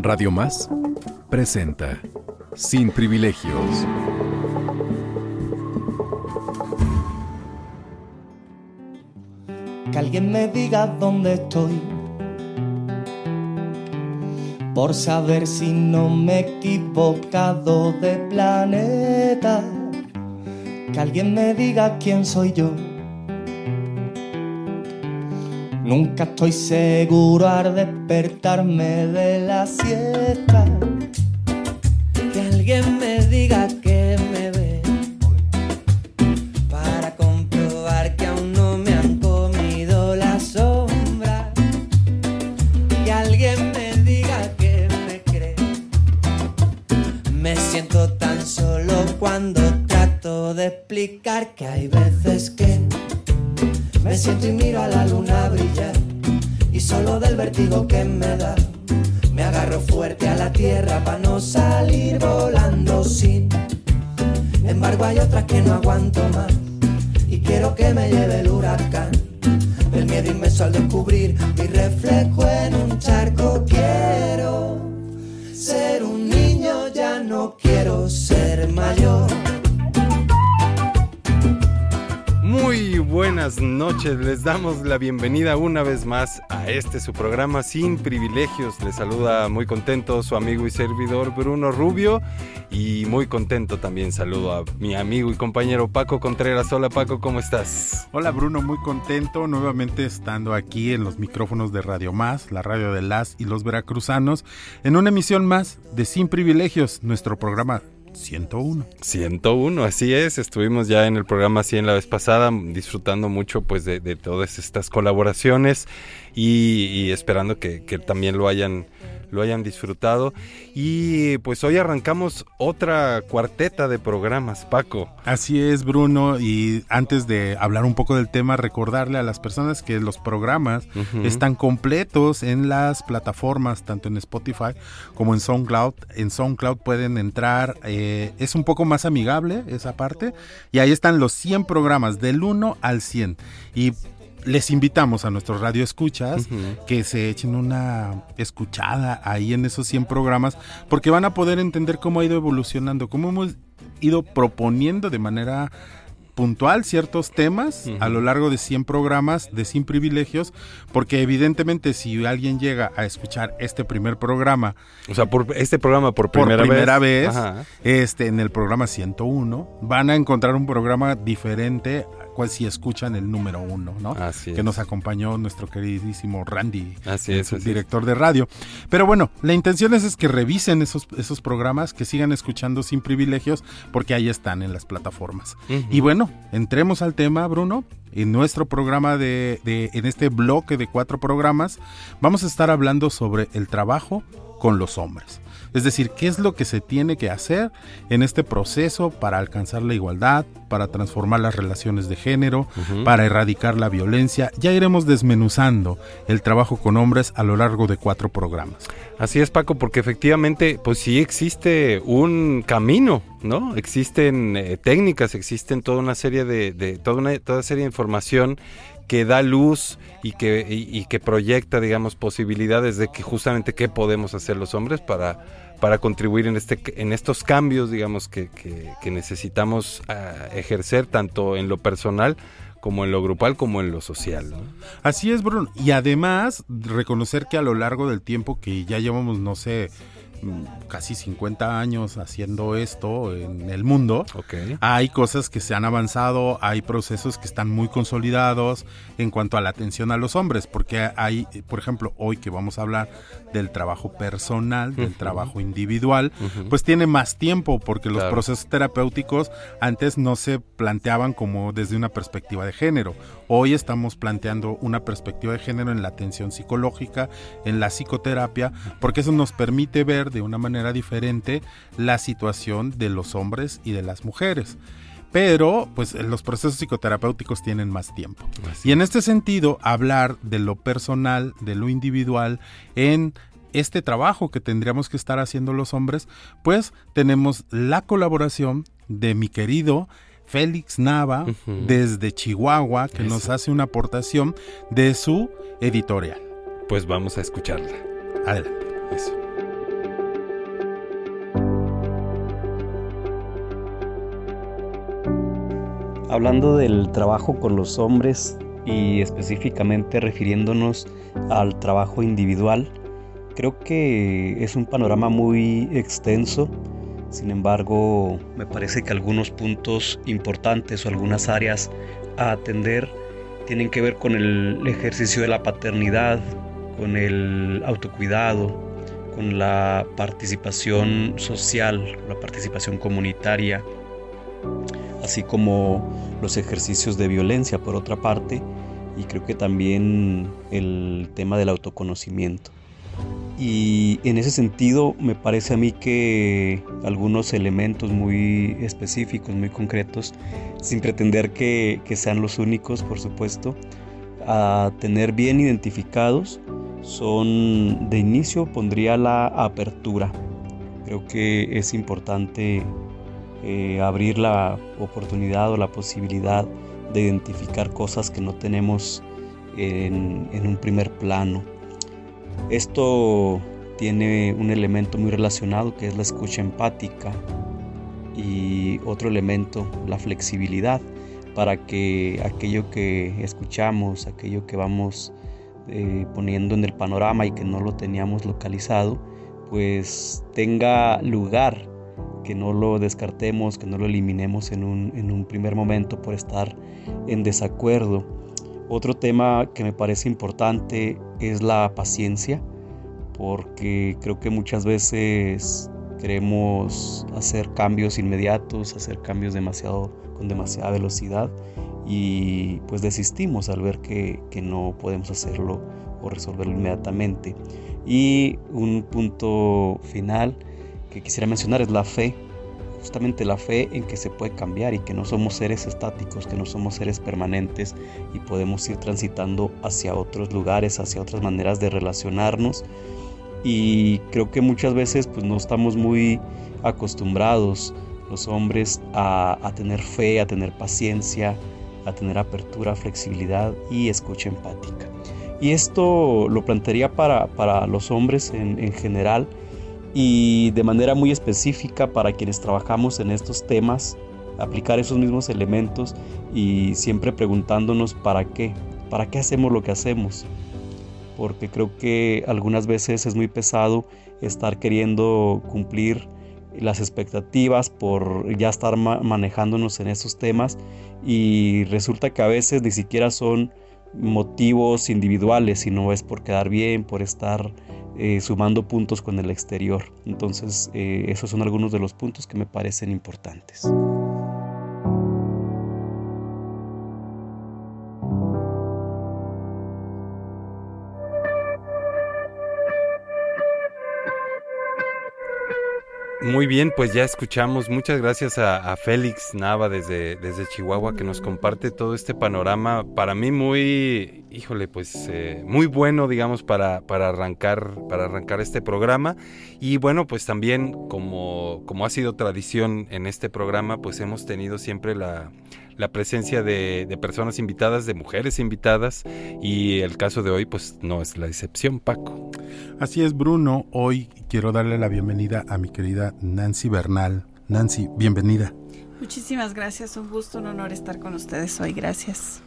Radio Más presenta Sin Privilegios. Que alguien me diga dónde estoy. Por saber si no me he equivocado de planeta. Que alguien me diga quién soy yo. Nunca estoy seguro al despertarme de la siesta. Muy buenas noches, les damos la bienvenida una vez más a este su programa Sin Privilegios. Les saluda muy contento su amigo y servidor Bruno Rubio y muy contento también saludo a mi amigo y compañero Paco Contreras. Hola Paco, ¿cómo estás? Hola Bruno, muy contento nuevamente estando aquí en los micrófonos de Radio Más, la radio de las y los veracruzanos, en una emisión más de Sin Privilegios, nuestro programa 101. 101, así es. Estuvimos ya en el programa 100 la vez pasada, disfrutando mucho pues de, de todas estas colaboraciones y, esperando que, también lo hayan lo hayan disfrutado. Y pues hoy arrancamos otra cuarteta de programas, Paco. Así es, Bruno. Y antes de hablar un poco del tema, recordarle a las personas que los programas uh -huh. están completos en las plataformas, tanto en Spotify como en SoundCloud. En SoundCloud pueden entrar, eh, es un poco más amigable esa parte. Y ahí están los 100 programas, del 1 al 100. Y les invitamos a nuestros radio escuchas uh -huh. que se echen una escuchada ahí en esos 100 programas porque van a poder entender cómo ha ido evolucionando, cómo hemos ido proponiendo de manera puntual ciertos temas uh -huh. a lo largo de 100 programas de Sin Privilegios, porque evidentemente si alguien llega a escuchar este primer programa, o sea, por este programa por primera, por primera vez, vez este en el programa 101 van a encontrar un programa diferente pues si escuchan el número uno, ¿no? Así que es. nos acompañó nuestro queridísimo Randy, así es, así director de radio. Pero bueno, la intención es, es, que revisen esos, esos programas, que sigan escuchando sin privilegios, porque ahí están en las plataformas. Uh -huh. Y bueno, entremos al tema, Bruno. En nuestro programa de, de, en este bloque de cuatro programas, vamos a estar hablando sobre el trabajo con los hombres. Es decir, qué es lo que se tiene que hacer en este proceso para alcanzar la igualdad, para transformar las relaciones de género, uh -huh. para erradicar la violencia. Ya iremos desmenuzando el trabajo con hombres a lo largo de cuatro programas. Así es, Paco, porque efectivamente, pues sí existe un camino, ¿no? Existen eh, técnicas, existen toda una serie de, de toda una toda serie de información que da luz y que, y, y, que proyecta, digamos, posibilidades de que justamente qué podemos hacer los hombres para, para contribuir en, este, en estos cambios, digamos, que, que, necesitamos uh, ejercer tanto en lo personal como en lo grupal como en lo social. ¿no? Así es, Bruno. Y además, reconocer que a lo largo del tiempo que ya llevamos, no sé, casi 50 años haciendo esto en el mundo, hay cosas que se han avanzado, hay procesos que están muy consolidados en cuanto a la atención a los hombres, porque hay, por ejemplo, hoy que vamos a hablar del trabajo personal, del trabajo individual, pues tiene más tiempo porque los procesos terapéuticos antes no se planteaban como desde una perspectiva de género. Hoy estamos planteando una perspectiva de género en la atención psicológica, en la psicoterapia, porque eso nos permite ver de una manera diferente la situación de los hombres y de las mujeres pero pues los procesos psicoterapéuticos tienen más tiempo. y en este sentido, hablar de lo personal, de lo individual, en este trabajo que tendríamos que estar haciendo los hombres, pues tenemos la colaboración de mi querido Félix Nava desde Chihuahua, que nos hace una aportación de su editorial. Pues vamos a escucharla. Adelante. Eso. Hablando del trabajo con los hombres y específicamente refiriéndonos al trabajo individual, creo que es un panorama muy extenso. Sin embargo, me parece que algunos puntos importantes o algunas áreas a atender tienen que ver con el ejercicio de la paternidad, con el autocuidado, con la participación social, la participación comunitaria, así como los ejercicios de violencia por otra parte, y creo que también el tema del autoconocimiento. Y en ese sentido me parece a mí que algunos elementos muy específicos, muy concretos, sin pretender que, que sean los únicos, por supuesto, a tener bien identificados, son de inicio pondría la apertura. Creo que es importante eh, abrir la oportunidad o la posibilidad de identificar cosas que no tenemos en, en un primer plano. Esto tiene un elemento muy relacionado que es la escucha empática y otro elemento, la flexibilidad, para que aquello que escuchamos, aquello que vamos eh, poniendo en el panorama y que no lo teníamos localizado, pues tenga lugar que no lo descartemos, que no lo eliminemos en un, primer momento por estar en desacuerdo. Otro tema que me parece importante es la paciencia, porque creo que muchas veces queremos hacer cambios inmediatos, hacer cambios demasiado, con demasiada velocidad y pues desistimos al ver que, que no podemos hacerlo o resolverlo inmediatamente. Y un punto final que quisiera mencionar es la fe, justamente la fe en que se puede cambiar y que no somos seres estáticos, que no somos seres permanentes y podemos ir transitando hacia otros lugares, hacia otras maneras de relacionarnos. Y creo que muchas veces pues no estamos muy acostumbrados los hombres a, tener fe, a tener paciencia, a tener apertura, flexibilidad y escucha empática. Y esto lo plantearía para, para los hombres en, en general, y de manera muy específica para quienes trabajamos en estos temas, aplicar esos mismos elementos y siempre preguntándonos para qué, para qué hacemos lo que hacemos. Porque creo que algunas veces es muy pesado estar queriendo cumplir las expectativas por ya estar manejándonos en esos temas y resulta que a veces ni siquiera son motivos individuales, sino es por quedar bien, por estar eh, sumando puntos con el exterior. Entonces, eh, esos son algunos de los puntos que me parecen importantes. Muy bien, pues ya escuchamos. Muchas gracias a, Félix Nava desde, desde Chihuahua que nos comparte todo este panorama. Para mí muy, híjole, pues eh, muy bueno, digamos, para, para, arrancar, para arrancar este programa. Y bueno, pues también como, como ha sido tradición en este programa, pues hemos tenido siempre la, la presencia de, de, personas invitadas, de mujeres invitadas, y el caso de hoy pues no es la excepción, Paco. Así es, Bruno. Hoy quiero darle la bienvenida a mi querida Nancy Bernal. Nancy, bienvenida. Muchísimas gracias, un gusto, un honor estar con ustedes hoy, gracias.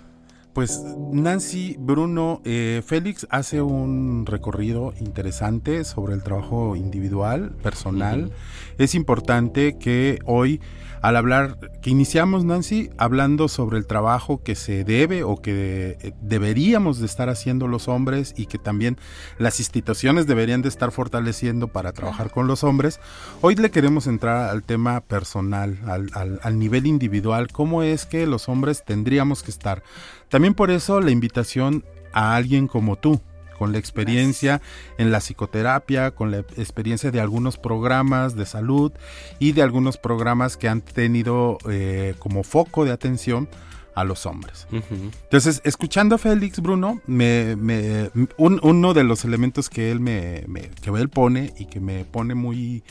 Pues Nancy, Bruno, eh, Félix hace un recorrido interesante sobre el trabajo individual, personal. Es importante que hoy, al hablar, que iniciamos Nancy, hablando sobre el trabajo que se debe o que eh, deberíamos de estar haciendo los hombres y que también las instituciones deberían de estar fortaleciendo para trabajar con los hombres, hoy le queremos entrar al tema personal, al, al, al nivel individual, cómo es que los hombres tendríamos que estar. También por eso la invitación a alguien como tú, con la experiencia en la psicoterapia, con la experiencia de algunos programas de salud y de algunos programas que han tenido eh, como foco de atención a los hombres. Entonces, escuchando a Félix Bruno, me, me, un, uno de los elementos que él me, me, que él pone y que me pone muy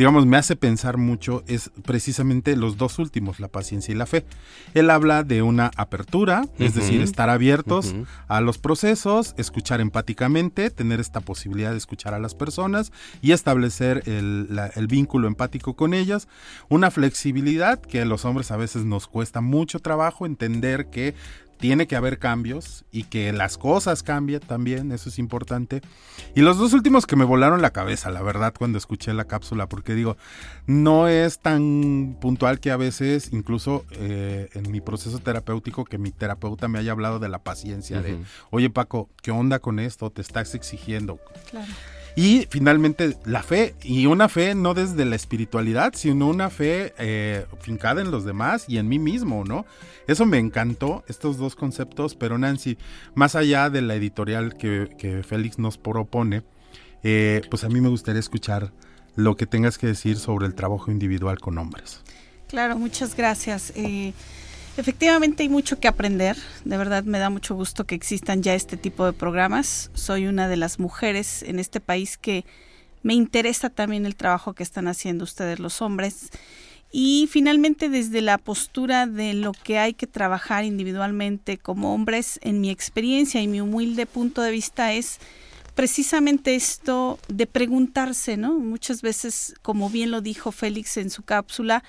digamos, me hace pensar mucho es precisamente los dos últimos, la paciencia y la fe. Él habla de una apertura, es decir, estar abiertos a los procesos, escuchar empáticamente, tener esta posibilidad de escuchar a las personas y establecer el, el vínculo empático con ellas. Una flexibilidad que a los hombres a veces nos cuesta mucho trabajo entender que tiene que haber cambios y que las cosas cambien también, eso es importante. Y los dos últimos que me volaron la cabeza, la verdad, cuando escuché la cápsula, porque digo, no es tan puntual que a veces, incluso eh, en mi proceso terapéutico, que mi terapeuta me haya hablado de la paciencia, de, oye Paco, ¿qué onda con esto? Te estás exigiendo. Claro. Y finalmente la fe, y una fe no desde la espiritualidad, sino una fe eh, fincada en los demás y en mí mismo, ¿no? Eso me encantó, estos dos conceptos, pero Nancy, más allá de la editorial que, Félix nos propone, eh, pues a mí me gustaría escuchar lo que tengas que decir sobre el trabajo individual con hombres. Claro, muchas gracias. Eh, Efectivamente hay mucho que aprender, de verdad me da mucho gusto que existan ya este tipo de programas. Soy una de las mujeres en este país que me interesa también el trabajo que están haciendo ustedes los hombres. Y finalmente desde la postura de lo que hay que trabajar individualmente como hombres, en mi experiencia y mi humilde punto de vista es precisamente esto de preguntarse, ¿no? Muchas veces, como bien lo dijo Félix en su cápsula,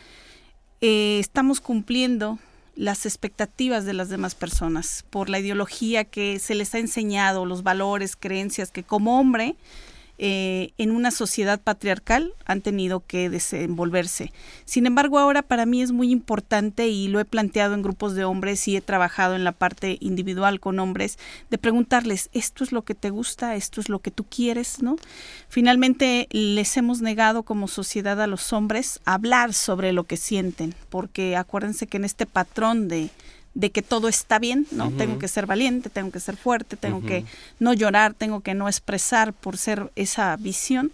eh, estamos cumpliendo las expectativas de las demás personas, por la ideología que se les ha enseñado, los valores, creencias que como hombre eh, en una sociedad patriarcal han tenido que desenvolverse. Sin embargo, ahora para mí es muy importante y lo he planteado en grupos de hombres y he trabajado en la parte individual con hombres, de preguntarles, ¿esto es lo que te gusta? ¿Esto es lo que tú quieres? ¿no? Finalmente, les hemos negado como sociedad a los hombres hablar sobre lo que sienten, porque acuérdense que en este patrón de de que todo está bien, ¿no? Tengo que ser valiente, tengo que ser fuerte, tengo que no llorar, tengo que no expresar por ser esa visión.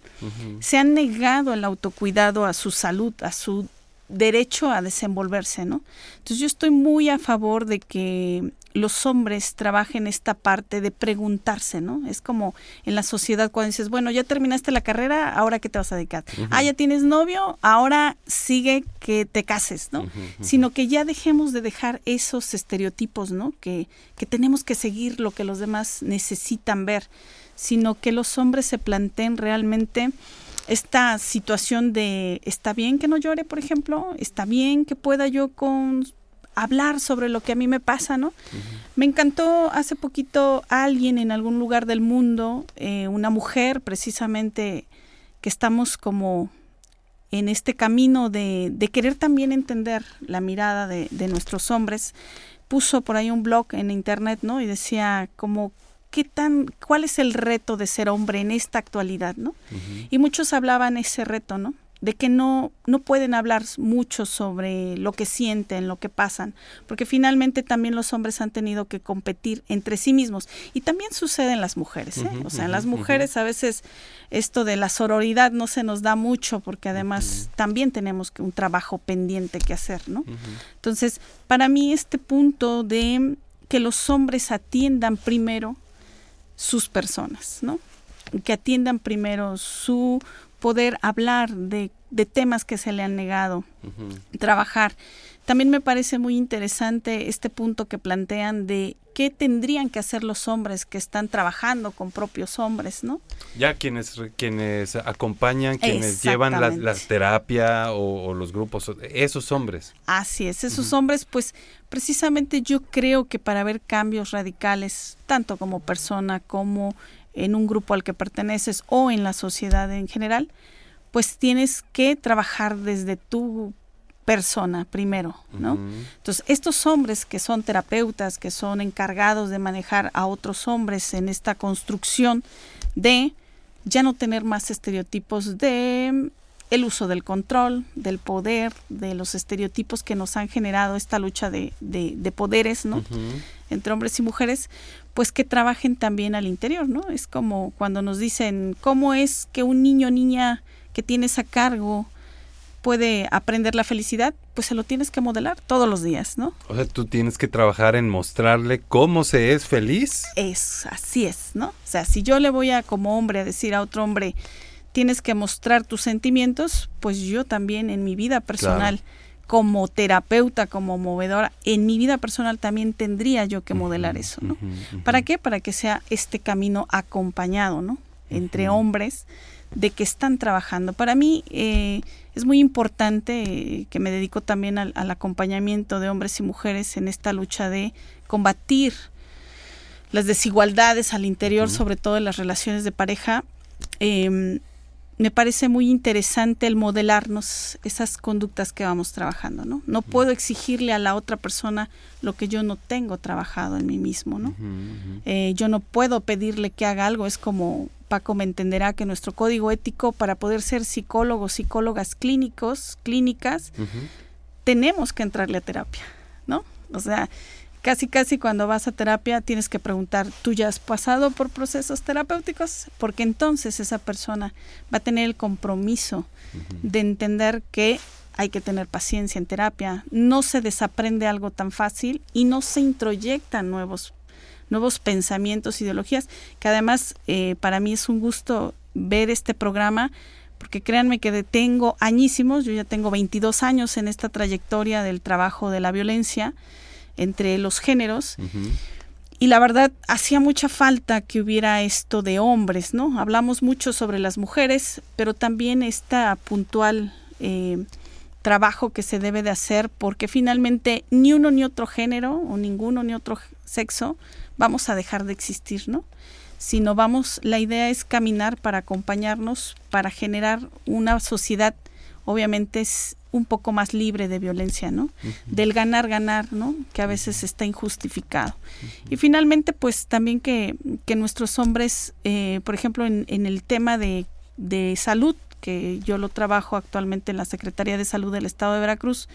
Se han negado el autocuidado a su salud, a su derecho a desenvolverse, ¿no? Entonces yo estoy muy a favor de que los hombres trabajen esta parte de preguntarse, ¿no? Es como en la sociedad cuando dices, bueno, ya terminaste la carrera, ahora qué te vas a dedicar. Ah, ya tienes novio, ahora sigue que te cases, ¿no? Sino que ya dejemos de dejar esos estereotipos, ¿no? Que, que tenemos que seguir lo que los demás necesitan ver, sino que los hombres se planteen realmente esta situación de está bien que no llore, por ejemplo, está bien que pueda yo con hablar sobre lo que a mí me pasa, ¿no? Me encantó hace poquito alguien en algún lugar del mundo, eh, una mujer precisamente, que estamos como en este camino de, de querer también entender la mirada de, de, nuestros hombres, puso por ahí un blog en internet, ¿no? Y decía como qué tan, cuál es el reto de ser hombre en esta actualidad, ¿no? Y muchos hablaban ese reto, ¿no? De que no, no pueden hablar mucho sobre lo que sienten, lo que pasan, porque finalmente también los hombres han tenido que competir entre sí mismos. Y también sucede en las mujeres, ¿eh? o sea, en las mujeres a veces esto de la sororidad no se nos da mucho, porque además también tenemos un trabajo pendiente que hacer, ¿no? Entonces, para mí este punto de que los hombres atiendan primero sus personas, ¿no? Que atiendan primero su poder hablar de, temas que se le han negado, trabajar. También me parece muy interesante este punto que plantean de qué tendrían que hacer los hombres que están trabajando con propios hombres, ¿no? Ya quienes, quienes acompañan, quienes llevan la, la terapia o, o, los grupos, esos hombres. Así es, esos hombres, pues precisamente yo creo que para ver cambios radicales, tanto como persona como en un grupo al que perteneces o en la sociedad en general, pues tienes que trabajar desde tu persona primero, ¿no? Entonces, estos hombres que son terapeutas, que son encargados de manejar a otros hombres en esta construcción de ya no tener más estereotipos de el uso del control, del poder, de los estereotipos que nos han generado esta lucha de, de, poderes, ¿no? Entre hombres y mujeres, pues que trabajen también al interior, ¿no? Es como cuando nos dicen, ¿cómo es que un niño o niña que tienes a cargo puede aprender la felicidad, pues se lo tienes que modelar todos los días, ¿no? O sea, tú tienes que trabajar en mostrarle cómo se es feliz. Es, así es, ¿no? O sea, si yo le voy a como hombre a decir a otro hombre, tienes que mostrar tus sentimientos, pues yo también en mi vida personal, como terapeuta, como movedora, en mi vida personal también tendría yo que modelar eso, ¿no? ¿Para qué? Para que sea este camino acompañado, ¿no? Entre hombres de que están trabajando. Para mí eh, es muy importante eh, que me dedico también al, acompañamiento de hombres y mujeres en esta lucha de combatir las desigualdades al interior, sobre todo en las relaciones de pareja. Em, me parece muy interesante el modelarnos esas conductas que vamos trabajando, ¿no? No puedo exigirle a la otra persona lo que yo no tengo trabajado en mí mismo, ¿no? Eh, yo no puedo pedirle que haga algo, es como Paco me entenderá que nuestro código ético para poder ser psicólogos, psicólogas clínicos, clínicas, tenemos que entrarle a terapia, ¿no? O sea, casi casi cuando vas a terapia tienes que preguntar, ¿tú ya has pasado por procesos terapéuticos? Porque entonces esa persona va a tener el compromiso de entender que hay que tener paciencia en terapia, no se desaprende algo tan fácil y no se introyectan nuevos nuevos pensamientos, ideologías, que además eh, para mí es un gusto ver este programa, porque créanme que tengo añísimos, yo ya tengo 22 años en esta trayectoria del trabajo de la violencia entre los géneros. Y la verdad, hacía mucha falta que hubiera esto de hombres, ¿no? Hablamos mucho sobre las mujeres, pero también esta puntual eh, trabajo que se debe de hacer, porque finalmente ni uno ni otro género, o ninguno ni otro sexo, vamos a dejar de existir, ¿no? Sino vamos, la idea es caminar para acompañarnos, para generar una sociedad, obviamente es un poco más libre de violencia, ¿no? Del ganar, ganar, ¿no? Que a veces está injustificado. Y finalmente, pues también que, que nuestros hombres, eh, por ejemplo, en, en el tema de, de salud, que yo lo trabajo actualmente en la Secretaría de Salud del Estado de Veracruz,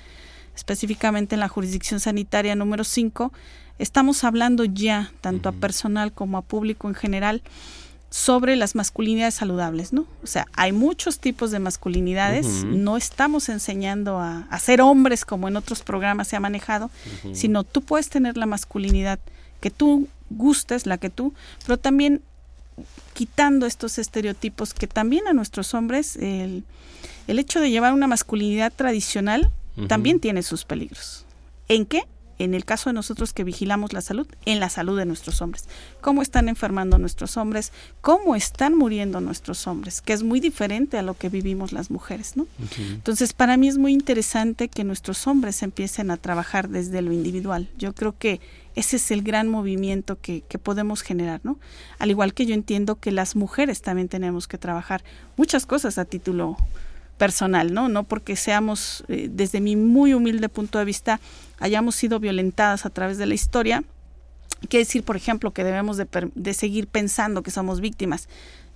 específicamente en la jurisdicción sanitaria número 5, estamos hablando ya, tanto a personal como a público en general, sobre las masculinidades saludables, ¿no? O sea, hay muchos tipos de masculinidades, no estamos enseñando a, ser hombres como en otros programas se ha manejado, sino tú puedes tener la masculinidad que tú gustes, la que tú, pero también quitando estos estereotipos que también a nuestros hombres, el, el hecho de llevar una masculinidad tradicional también tiene sus peligros. ¿En qué? En el caso de nosotros que vigilamos la salud, en la salud de nuestros hombres. Cómo están enfermando nuestros hombres, cómo están muriendo nuestros hombres, que es muy diferente a lo que vivimos las mujeres, ¿no? Entonces, para mí es muy interesante que nuestros hombres empiecen a trabajar desde lo individual. Yo creo que ese es el gran movimiento que, que podemos generar, ¿no? Al igual que yo entiendo que las mujeres también tenemos que trabajar muchas cosas a título personal, ¿no? No porque seamos, eh, desde mi muy humilde punto de vista, hayamos sido violentadas a través de la historia. Quiere decir, por ejemplo, que debemos de, seguir pensando que somos víctimas.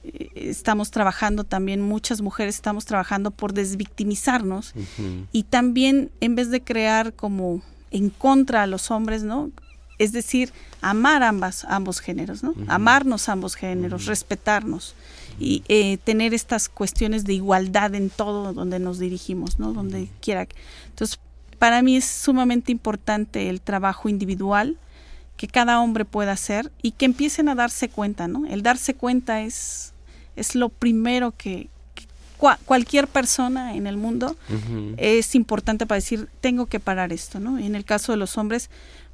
Eh, estamos trabajando también, muchas mujeres estamos trabajando por desvictimizarnos y también en vez de crear como en contra a los hombres, ¿no? Es decir, amar ambas, ambos géneros, ¿no? Amarnos ambos géneros, respetarnos y eh, tener estas cuestiones de igualdad en todo donde nos dirigimos, ¿no? Donde quiera. Entonces, para mí es sumamente importante el trabajo individual que cada hombre pueda hacer y que empiecen a darse cuenta, ¿no? El darse cuenta es, es lo primero que, cualquier persona en el mundo es importante para decir, tengo que parar esto, ¿no? En el caso de los hombres,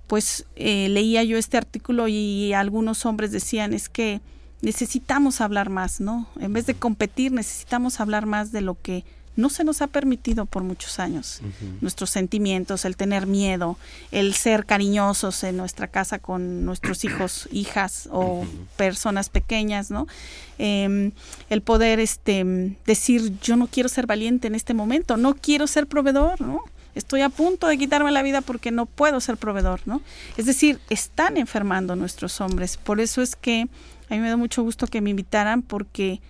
pues eh, leía yo este artículo y algunos hombres decían, es que necesitamos hablar más, ¿no? En vez de competir, necesitamos hablar más de lo que no se nos ha permitido por muchos años. Nuestros sentimientos, el tener miedo, el ser cariñosos en nuestra casa con nuestros hijos, hijas o personas pequeñas, ¿no? Em, el poder este, decir, yo no quiero ser valiente en este momento, no quiero ser proveedor, ¿no? Estoy a punto de quitarme la vida porque no puedo ser proveedor, ¿no? Es decir, están enfermando nuestros hombres. Por eso es que a mí me da mucho gusto que me invitaran porque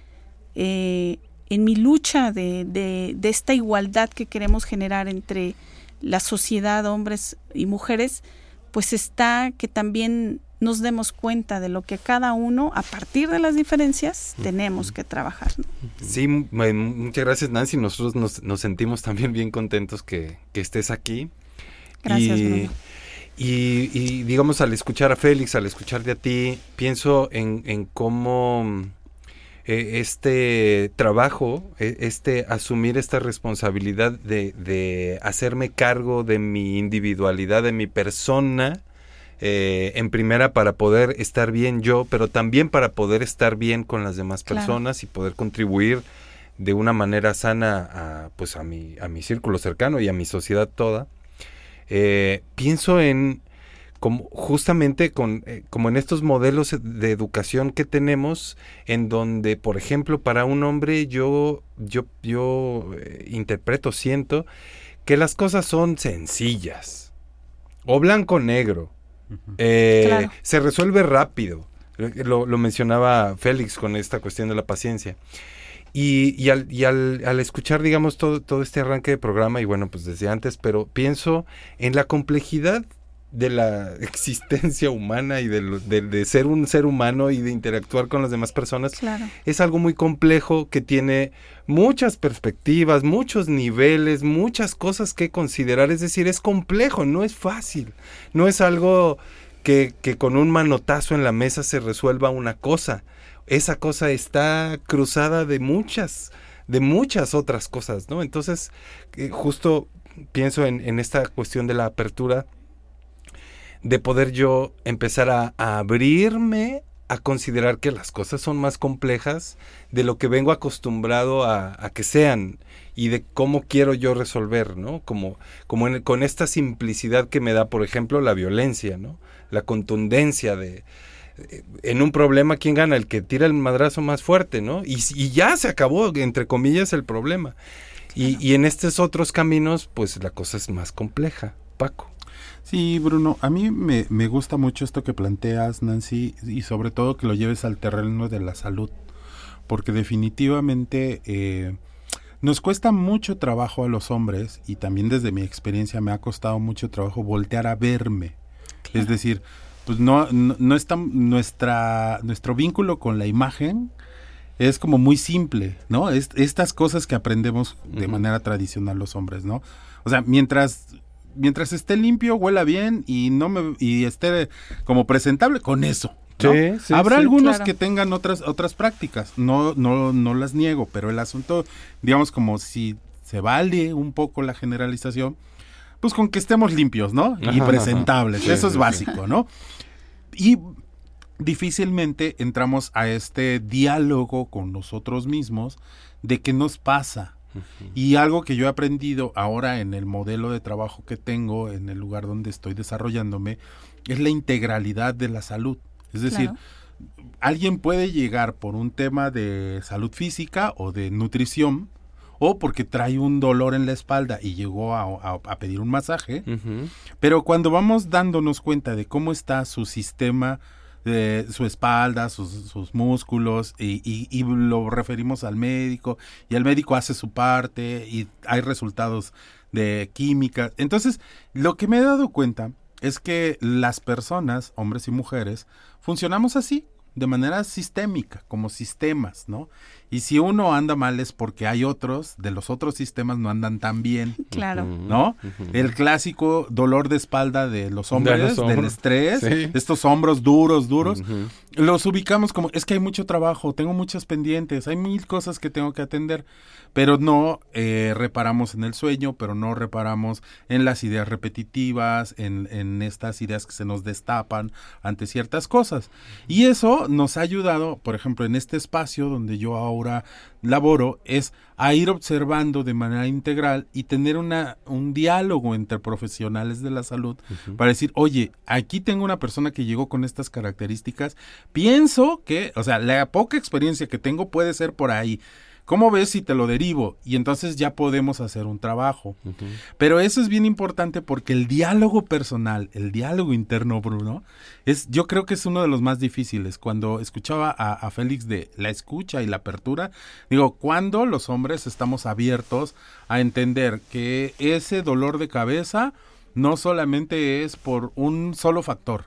eh, en mi lucha de, de, esta igualdad que queremos generar entre la sociedad, hombres y mujeres, pues está que también nos demos cuenta de lo que cada uno, a partir de las diferencias, tenemos que trabajar. Sí, muchas gracias Nancy. Nosotros nos, sentimos también bien contentos que, estés aquí. Gracias. Y, y, y, digamos, al escuchar a Félix, al escucharte a ti, pienso en, en cómo eh, este trabajo, e, este asumir esta responsabilidad de, hacerme cargo de mi individualidad, de mi persona, eh, en primera para poder estar bien yo, pero también para poder estar bien con las demás personas y poder contribuir de una manera sana a, pues a mi, a mi círculo cercano y a mi sociedad toda. Eh, pienso en como justamente con, eh, como en estos modelos de educación que tenemos, en donde, por ejemplo, para un hombre yo, yo, yo eh, interpreto, siento que las cosas son sencillas, o blanco-negro, eh, se resuelve rápido. Lo, mencionaba Félix con esta cuestión de la paciencia. Y, y, al, y al, al, escuchar, digamos, todo, todo este arranque de programa, y bueno, pues desde antes, pero pienso en la complejidad de la existencia humana y de, ser un ser humano y de interactuar con las demás personas es algo muy complejo que tiene muchas perspectivas, muchos niveles, muchas cosas que considerar. Es decir, es complejo, no es fácil. No es algo que, que con un manotazo en la mesa se resuelva una cosa. Esa cosa está cruzada de muchas, de muchas otras cosas, ¿no? Entonces, eh, justo pienso en, en esta cuestión de la apertura de poder yo empezar a, abrirme a considerar que las cosas son más complejas de lo que vengo acostumbrado a, que sean y de cómo quiero yo resolver, ¿no? Como, como con esta simplicidad que me da, por ejemplo, la violencia, ¿no? La contundencia de, eh, en un problema, ¿quién gana? El que tira el madrazo más fuerte, ¿no? Y, ya se acabó, entre comillas, el problema. Y, y en estos otros caminos, pues la cosa es más compleja. Paco. Sí, Bruno, a mí me, me, gusta mucho esto que planteas, Nancy, y sobre todo que lo lleves al terreno de la salud, porque definitivamente eh, nos cuesta mucho trabajo a los hombres, y también desde mi experiencia me ha costado mucho trabajo voltear a verme. Es decir, pues no, no, está nuestra, nuestro vínculo con la imagen es como muy simple, ¿no? Es, estas cosas que aprendemos de manera tradicional los hombres, ¿no? O sea, mientras mientras esté limpio, huela bien y no me y esté como presentable con eso. Habrá algunos que tengan otras otras prácticas, no no no las niego, pero el asunto digamos como si se vale un poco la generalización, pues con que estemos limpios, ¿no? Y presentables, eso es básico, ¿no? Y difícilmente entramos a este diálogo con nosotros mismos de qué nos pasa, y algo que yo he aprendido ahora en el modelo de trabajo que tengo, en el lugar donde estoy desarrollándome, es la integralidad de la salud. Es decir, alguien puede llegar por un tema de salud física o de nutrición, o porque trae un dolor en la espalda y llegó a, pedir un masaje, pero cuando vamos dándonos cuenta de cómo está su sistema su espalda, sus, músculos, y, lo referimos al médico, y el médico hace su parte, y hay resultados de química. Entonces, lo que me he dado cuenta es que las personas, hombres y mujeres, funcionamos así. de manera sistémica, como sistemas, ¿no? Y si uno anda mal es porque hay otros, de los otros sistemas no andan tan bien. Claro. ¿No? El clásico dolor de espalda de los hombres, De los del hombros. estrés, Sí. estos hombros duros, duros, los ubicamos como, es que hay mucho trabajo, tengo muchos pendientes, hay mil cosas que tengo que atender, pero no eh, reparamos en el sueño, pero no reparamos en las ideas repetitivas, en, en estas ideas que se nos destapan ante ciertas cosas. Y eso nos ha ayudado, por ejemplo, en este espacio donde yo ahora laboro, es a ir observando de manera integral y tener una, un diálogo entre profesionales de la salud para decir, oye, aquí tengo una persona que llegó con estas características, pienso que, o sea, la poca experiencia que tengo puede ser por ahí. ¿Cómo ves si te lo derivo? Y entonces ya podemos hacer un trabajo. Pero eso es bien importante porque el diálogo personal, el diálogo interno, Bruno, es, yo creo que es uno de los más difíciles. Cuando escuchaba a, a Félix de la escucha y la apertura, digo, cuando los hombres estamos abiertos a entender que ese dolor de cabeza no solamente es por un solo factor,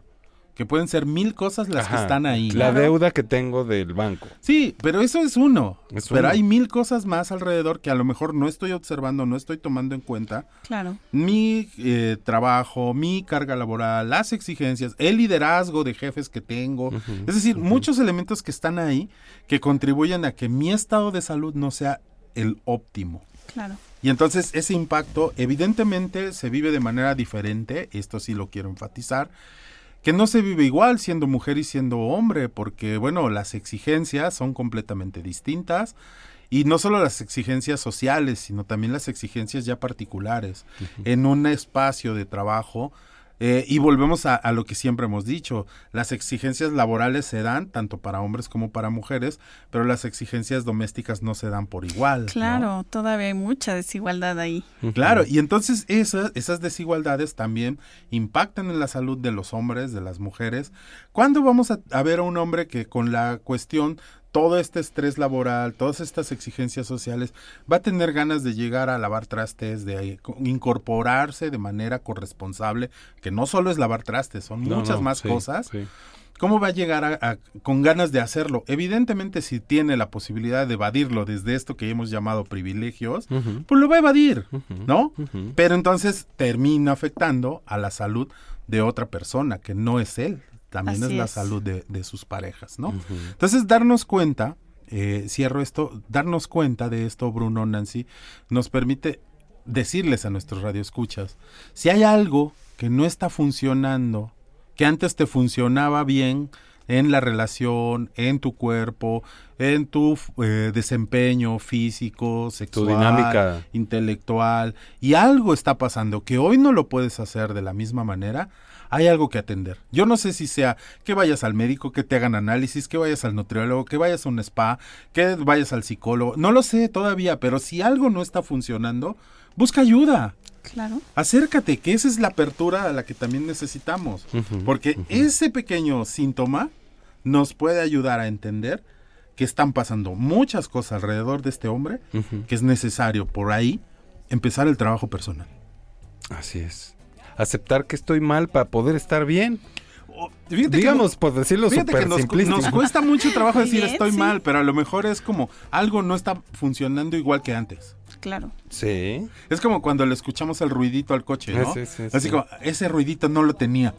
que pueden ser mil cosas las que están ahí. La ¿no? deuda que tengo del banco. Sí, pero eso es uno. Es pero uno. hay mil cosas más alrededor que a lo mejor no estoy observando, no estoy tomando en cuenta. Claro. Mi eh, trabajo, mi carga laboral, las exigencias, el liderazgo de jefes que tengo. es decir, muchos elementos que están ahí que contribuyen a que mi estado de salud no sea el óptimo. Claro. Y entonces ese impacto evidentemente se vive de manera diferente, esto sí lo quiero enfatizar, que no se vive igual siendo mujer y siendo hombre, porque bueno, las exigencias son completamente distintas. Y no solo las exigencias sociales, sino también las exigencias ya particulares. En un espacio de trabajo, eh, y volvemos a, a lo que siempre hemos dicho, las exigencias laborales se dan tanto para hombres como para mujeres, pero las exigencias domésticas no se dan por igual. ¿no? Claro, todavía hay mucha desigualdad ahí. Claro, y entonces esas, esas desigualdades también impactan en la salud de los hombres, de las mujeres. ¿Cuándo vamos a, a ver a un hombre que con la cuestión, todo este estrés laboral, todas estas exigencias sociales, va a tener ganas de llegar a lavar trastes, de co- incorporarse de manera corresponsable, que no solo es lavar trastes, son No, muchas no, más sí, cosas? sí. ¿Cómo va a llegar a- a- con ganas de hacerlo? Evidentemente, si tiene la posibilidad de evadirlo desde esto que hemos llamado privilegios, pues lo va a evadir, ¿no? Pero entonces termina afectando a la salud de otra persona, que no es él, también Así es la es. salud de, de sus parejas, ¿no? Entonces, darnos cuenta, eh, cierro esto, darnos cuenta de esto, Bruno, Nancy, nos permite decirles a nuestros radioescuchas, si hay algo que no está funcionando, que antes te funcionaba bien en la relación, en tu cuerpo, en tu eh, desempeño físico, sexual, dinámica. intelectual, y algo está pasando que hoy no lo puedes hacer de la misma manera, hay algo que atender. Yo no sé si sea que vayas al médico, que te hagan análisis, que vayas al nutriólogo, que vayas a un spa, que vayas al psicólogo, no lo sé todavía, pero si algo no está funcionando, busca ayuda. Claro. Acércate, que esa es la apertura a la que también necesitamos. Porque ese pequeño síntoma nos puede ayudar a entender que están pasando muchas cosas alrededor de este hombre, que es necesario por ahí empezar el trabajo personal. Así es. Aceptar que estoy mal para poder estar bien. Fíjate que Digamos, por decirlo Fíjate que súper nos, simplístico. nos cuesta mucho trabajo decir bien, estoy sí. mal, pero a lo mejor es como algo no está funcionando igual que antes. Claro. Sí. Es como cuando le escuchamos el ruidito al coche, ¿no? Sí, sí, Así sí. como, ese ruidito no lo tenía.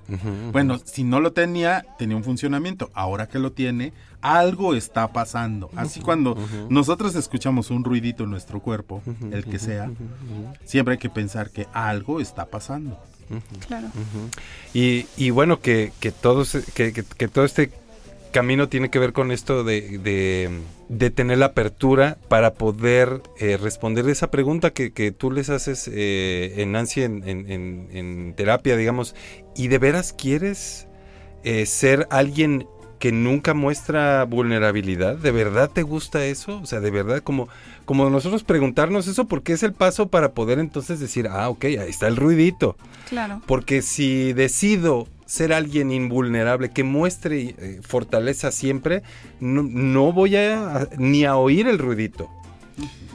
Bueno, si no lo tenía, tenía un funcionamiento. Ahora que lo tiene, algo está pasando. Así cuando nosotros escuchamos un ruidito en nuestro cuerpo, el que sea, siempre hay que pensar que algo está pasando. Claro. Y, y bueno, que, que, todo, se- que, que- que todo este camino tiene que ver con esto de, de, de tener la apertura para poder eh, responder esa pregunta que, que tú les haces eh, en Nancy en, en- en- en terapia, digamos, ¿y de veras quieres eh, ser alguien que nunca muestra vulnerabilidad? ¿De verdad te gusta eso? O sea, de verdad, como, como nosotros preguntarnos eso, porque es el paso para poder entonces decir, ah, ok, ahí está el ruidito. Claro. Porque si decido ser alguien invulnerable, que muestre eh, fortaleza siempre, no, no voy a, a- ni a oír el ruidito.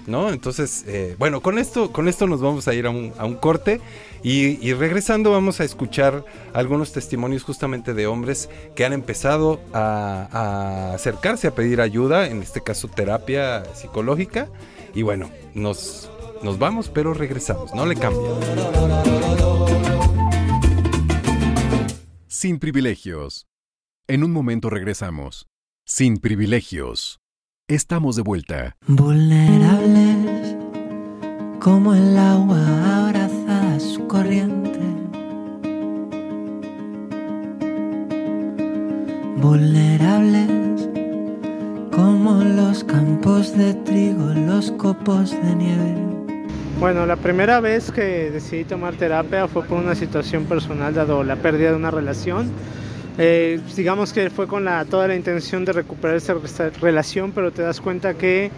¿No? Entonces, eh, bueno, con esto, con esto nos vamos a ir a un, a un corte y, y, regresando vamos a escuchar algunos testimonios justamente de hombres que han empezado a, a acercarse a pedir ayuda, en este caso terapia psicológica. Y bueno, nos, nos vamos, pero regresamos, no le cambien. Sin privilegios. En un momento regresamos. Sin privilegios. Estamos de vuelta. Vulnerables como el agua abrazada a su corriente. Vulnerables como los campos de trigo, los copos de nieve. Bueno, la primera vez que decidí tomar terapia fue por una situación personal, dado la pérdida de una relación. Eh, digamos que fue con la, toda la intención de recuperar esa, relación, pero te das cuenta que,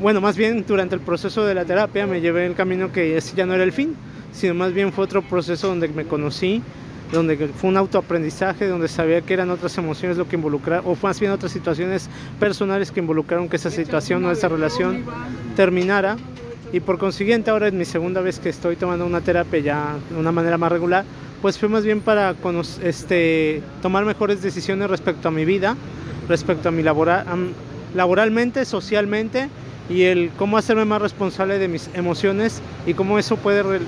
bueno, más bien durante el proceso de la terapia me llevé el camino que ese ya no era el fin, sino más bien fue otro proceso donde me conocí, donde fue un autoaprendizaje, donde sabía que eran otras emociones lo que involucraba, o más bien otras situaciones personales que involucraron que esa situación o esa relación terminara. Y por consiguiente ahora es mi segunda vez que estoy tomando una terapia ya de una manera más regular, pues fue más bien para este, tomar mejores decisiones respecto a mi vida, respecto a mi laboral, laboralmente, socialmente y el cómo hacerme más responsable de mis emociones y cómo eso puede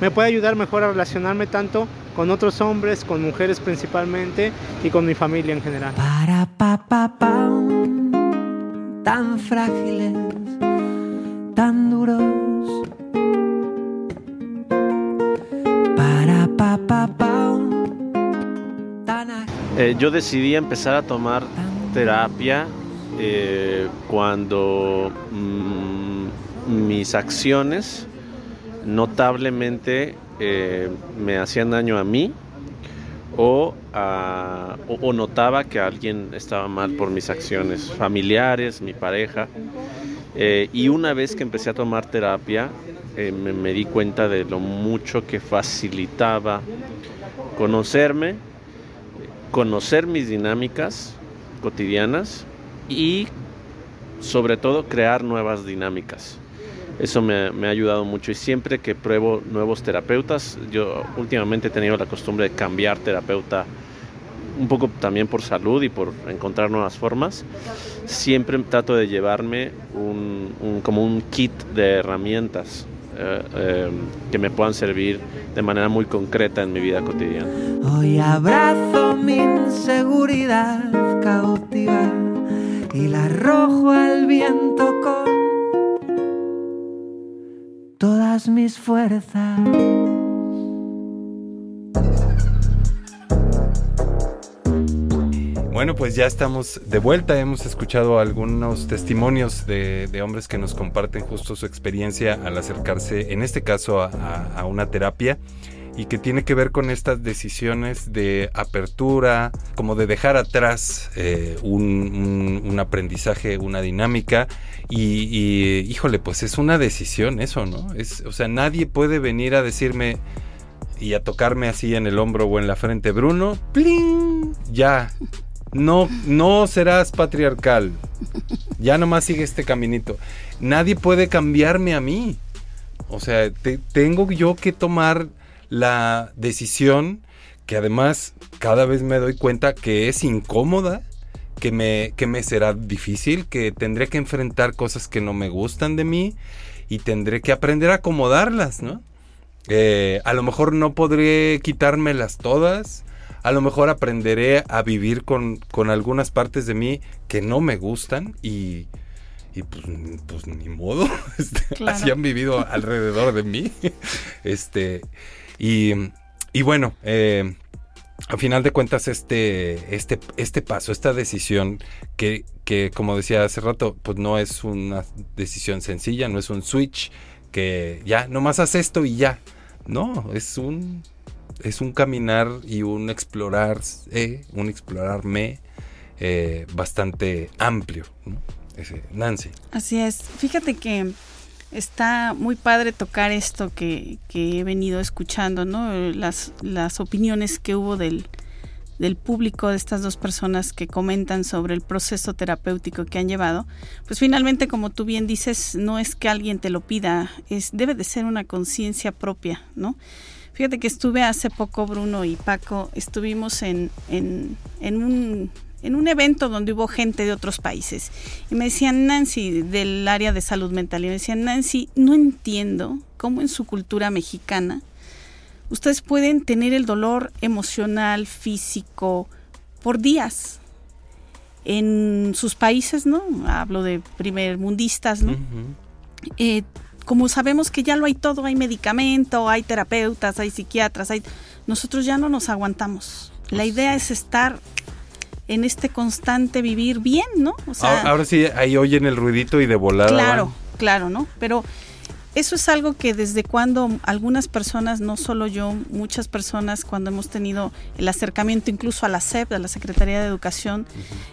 me puede ayudar mejor a relacionarme tanto con otros hombres, con mujeres principalmente y con mi familia en general. Para pa, pa, pa, tan frágiles, eh, yo decidí empezar a tomar terapia eh, cuando mmm, mis acciones notablemente eh, me hacían daño a mí o, o, notaba que alguien estaba mal por mis acciones familiares, mi pareja. Eh, y una vez que empecé a tomar terapia, eh, me, di cuenta de lo mucho que facilitaba conocerme, conocer mis dinámicas cotidianas y sobre todo crear nuevas dinámicas. Eso me, me, ha ayudado mucho y siempre que pruebo nuevos terapeutas, yo últimamente he tenido la costumbre de cambiar terapeuta un poco también por salud y por encontrar nuevas formas, siempre trato de llevarme un, como un kit de herramientas eh, eh, que me puedan servir de manera muy concreta en mi vida cotidiana. Hoy abrazo mi inseguridad cautiva y la arrojo al viento con todas mis fuerzas. Bueno, pues ya estamos de vuelta. Hemos escuchado algunos testimonios de, hombres que nos comparten justo su experiencia al acercarse, en este caso, a, una terapia y que tiene que ver con estas decisiones de apertura, como de dejar atrás eh, un, aprendizaje, una dinámica y, y, híjole, pues es una decisión eso, ¿no? Es, o sea, nadie puede venir a decirme y a tocarme así en el hombro o en la frente, Bruno, ¡pling! Ya, no, no serás patriarcal. Ya nomás sigue este caminito. Nadie puede cambiarme a mí. O sea, te, tengo yo que tomar la decisión que además cada vez me doy cuenta que es incómoda, que me, que me será difícil, que tendré que enfrentar cosas que no me gustan de mí y tendré que aprender a acomodarlas, ¿no? Eh, a lo mejor no podré quitármelas todas, a lo mejor aprenderé a vivir con, con algunas partes de mí que no me gustan y, y pues, pues, ni modo, este, claro. así han vivido alrededor de mí. Este, y, y bueno, eh, a final de cuentas, este, este, este paso, esta decisión, que, que como decía hace rato, pues no es una decisión sencilla, no es un switch que ya, nomás haz esto y ya. No, es un, es un caminar y un explorar, eh, un explorarme eh, bastante amplio. ¿no? Ese, Nancy. Así es. Fíjate que está muy padre tocar esto que, que he venido escuchando, ¿no? Las, las opiniones que hubo del, del público de estas dos personas que comentan sobre el proceso terapéutico que han llevado, pues finalmente, como tú bien dices, no es que alguien te lo pida, es debe de ser una conciencia propia, ¿no? Fíjate que estuve hace poco, Bruno y Paco, estuvimos en, en, en un en un evento donde hubo gente de otros países. Y me decían Nancy del área de salud mental y me decían Nancy no entiendo cómo en su cultura mexicana ustedes pueden tener el dolor emocional físico por días. En sus países no hablo de primer mundistas no eh, como sabemos que ya lo hay todo hay medicamento hay terapeutas hay psiquiatras hay nosotros ya no nos aguantamos la idea es estar en este constante vivir bien, ¿no? O sea, ahora, ahora, sí, ahí oyen el ruidito y de volada. Claro, van. claro, ¿no? Pero eso es algo que desde cuando algunas personas, no solo yo, muchas personas cuando hemos tenido el acercamiento incluso a la SEP, a la Secretaría de Educación,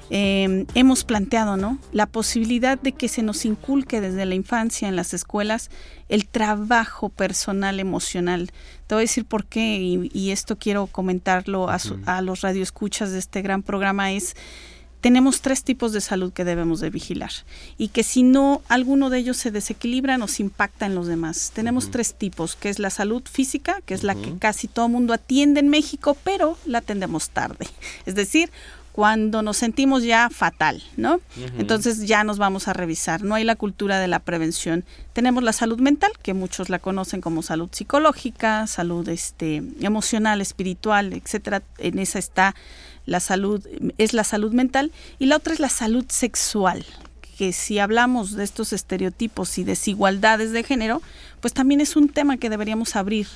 eh, hemos planteado, ¿no? La posibilidad de que se nos inculque desde la infancia en las escuelas el trabajo personal emocional. Te voy a decir por qué y, y esto quiero comentarlo a, su, a los radioescuchas de este gran programa es tenemos tres tipos de salud que debemos de vigilar y que si no alguno de ellos se desequilibra nos impacta en los demás. Tenemos uh -huh. tres tipos, que es la salud física, que es la uh -huh. que casi todo mundo atiende en México, pero la atendemos tarde. Es decir, cuando nos sentimos ya fatal, ¿no? Uh -huh. Entonces ya nos vamos a revisar. No hay la cultura de la prevención. Tenemos la salud mental, que muchos la conocen como salud psicológica, salud este, emocional, espiritual, etcétera. En esa está la salud, es la salud mental, y la otra es la salud sexual, que si hablamos de estos estereotipos y desigualdades de género, pues también es un tema que deberíamos abrir,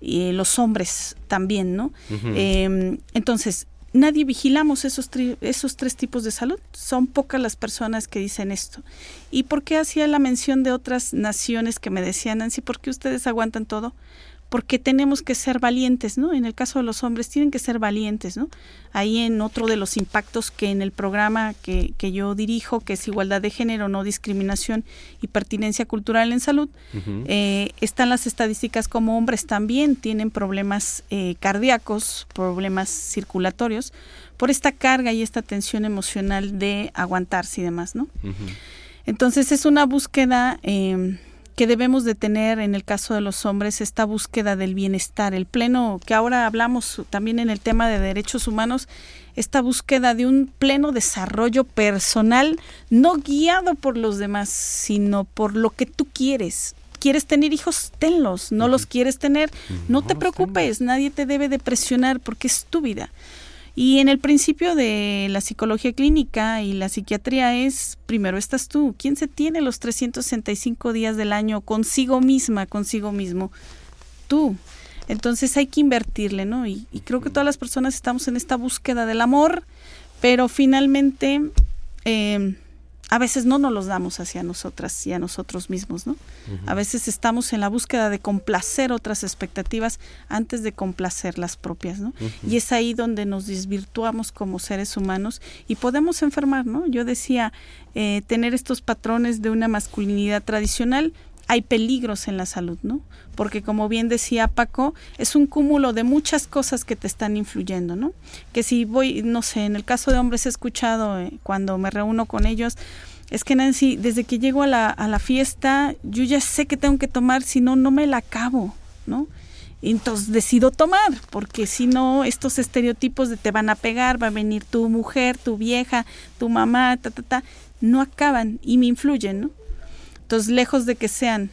y los hombres también, ¿no? Uh -huh. eh, entonces, nadie vigilamos esos, esos tres tipos de salud. Son pocas las personas que dicen esto. ¿Y por qué hacía la mención de otras naciones que me decían, Nancy, ¿por qué ustedes aguantan todo? Porque tenemos que ser valientes, ¿no? En el caso de los hombres tienen que ser valientes, ¿no? Ahí en otro de los impactos que en el programa que, que yo dirijo, que es igualdad de género, no discriminación y pertinencia cultural en salud, uh -huh. eh, están las estadísticas como hombres también tienen problemas eh, cardíacos, problemas circulatorios, por esta carga y esta tensión emocional de aguantarse y demás, ¿no? Uh -huh. Entonces es una búsqueda... Eh, que debemos de tener en el caso de los hombres esta búsqueda del bienestar, el pleno, que ahora hablamos también en el tema de derechos humanos, esta búsqueda de un pleno desarrollo personal, no guiado por los demás, sino por lo que tú quieres. ¿Quieres tener hijos? Tenlos. ¿No uh -huh. los quieres tener? No, no te preocupes, nadie te debe de presionar porque es tu vida. Y en el principio de la psicología clínica y la psiquiatría es, primero estás tú, ¿quién se tiene los 365 días del año consigo misma, consigo mismo? Tú. Entonces hay que invertirle, ¿no? Y, y creo que todas las personas estamos en esta búsqueda del amor, pero finalmente eh, a veces no nos los damos hacia nosotras y a nosotros mismos, ¿no? Uh -huh. A veces estamos en la búsqueda de complacer otras expectativas antes de complacer las propias, ¿no? Uh -huh. Y es ahí donde nos desvirtuamos como seres humanos y podemos enfermar, ¿no? Yo decía, eh, tener estos patrones de una masculinidad tradicional, hay peligros en la salud, ¿no? Porque como bien decía Paco, es un cúmulo de muchas cosas que te están influyendo, ¿no? Que si voy, no sé, en el caso de hombres he escuchado eh, cuando me reúno con ellos, es que Nancy, desde que llego a la, a la fiesta, yo ya sé que tengo que tomar, si no, no me la acabo, ¿no? Entonces decido tomar, porque si no, estos estereotipos de te van a pegar, va a venir tu mujer, tu vieja, tu mamá, ta, ta, ta, no acaban y me influyen, ¿no? Entonces, lejos de que sean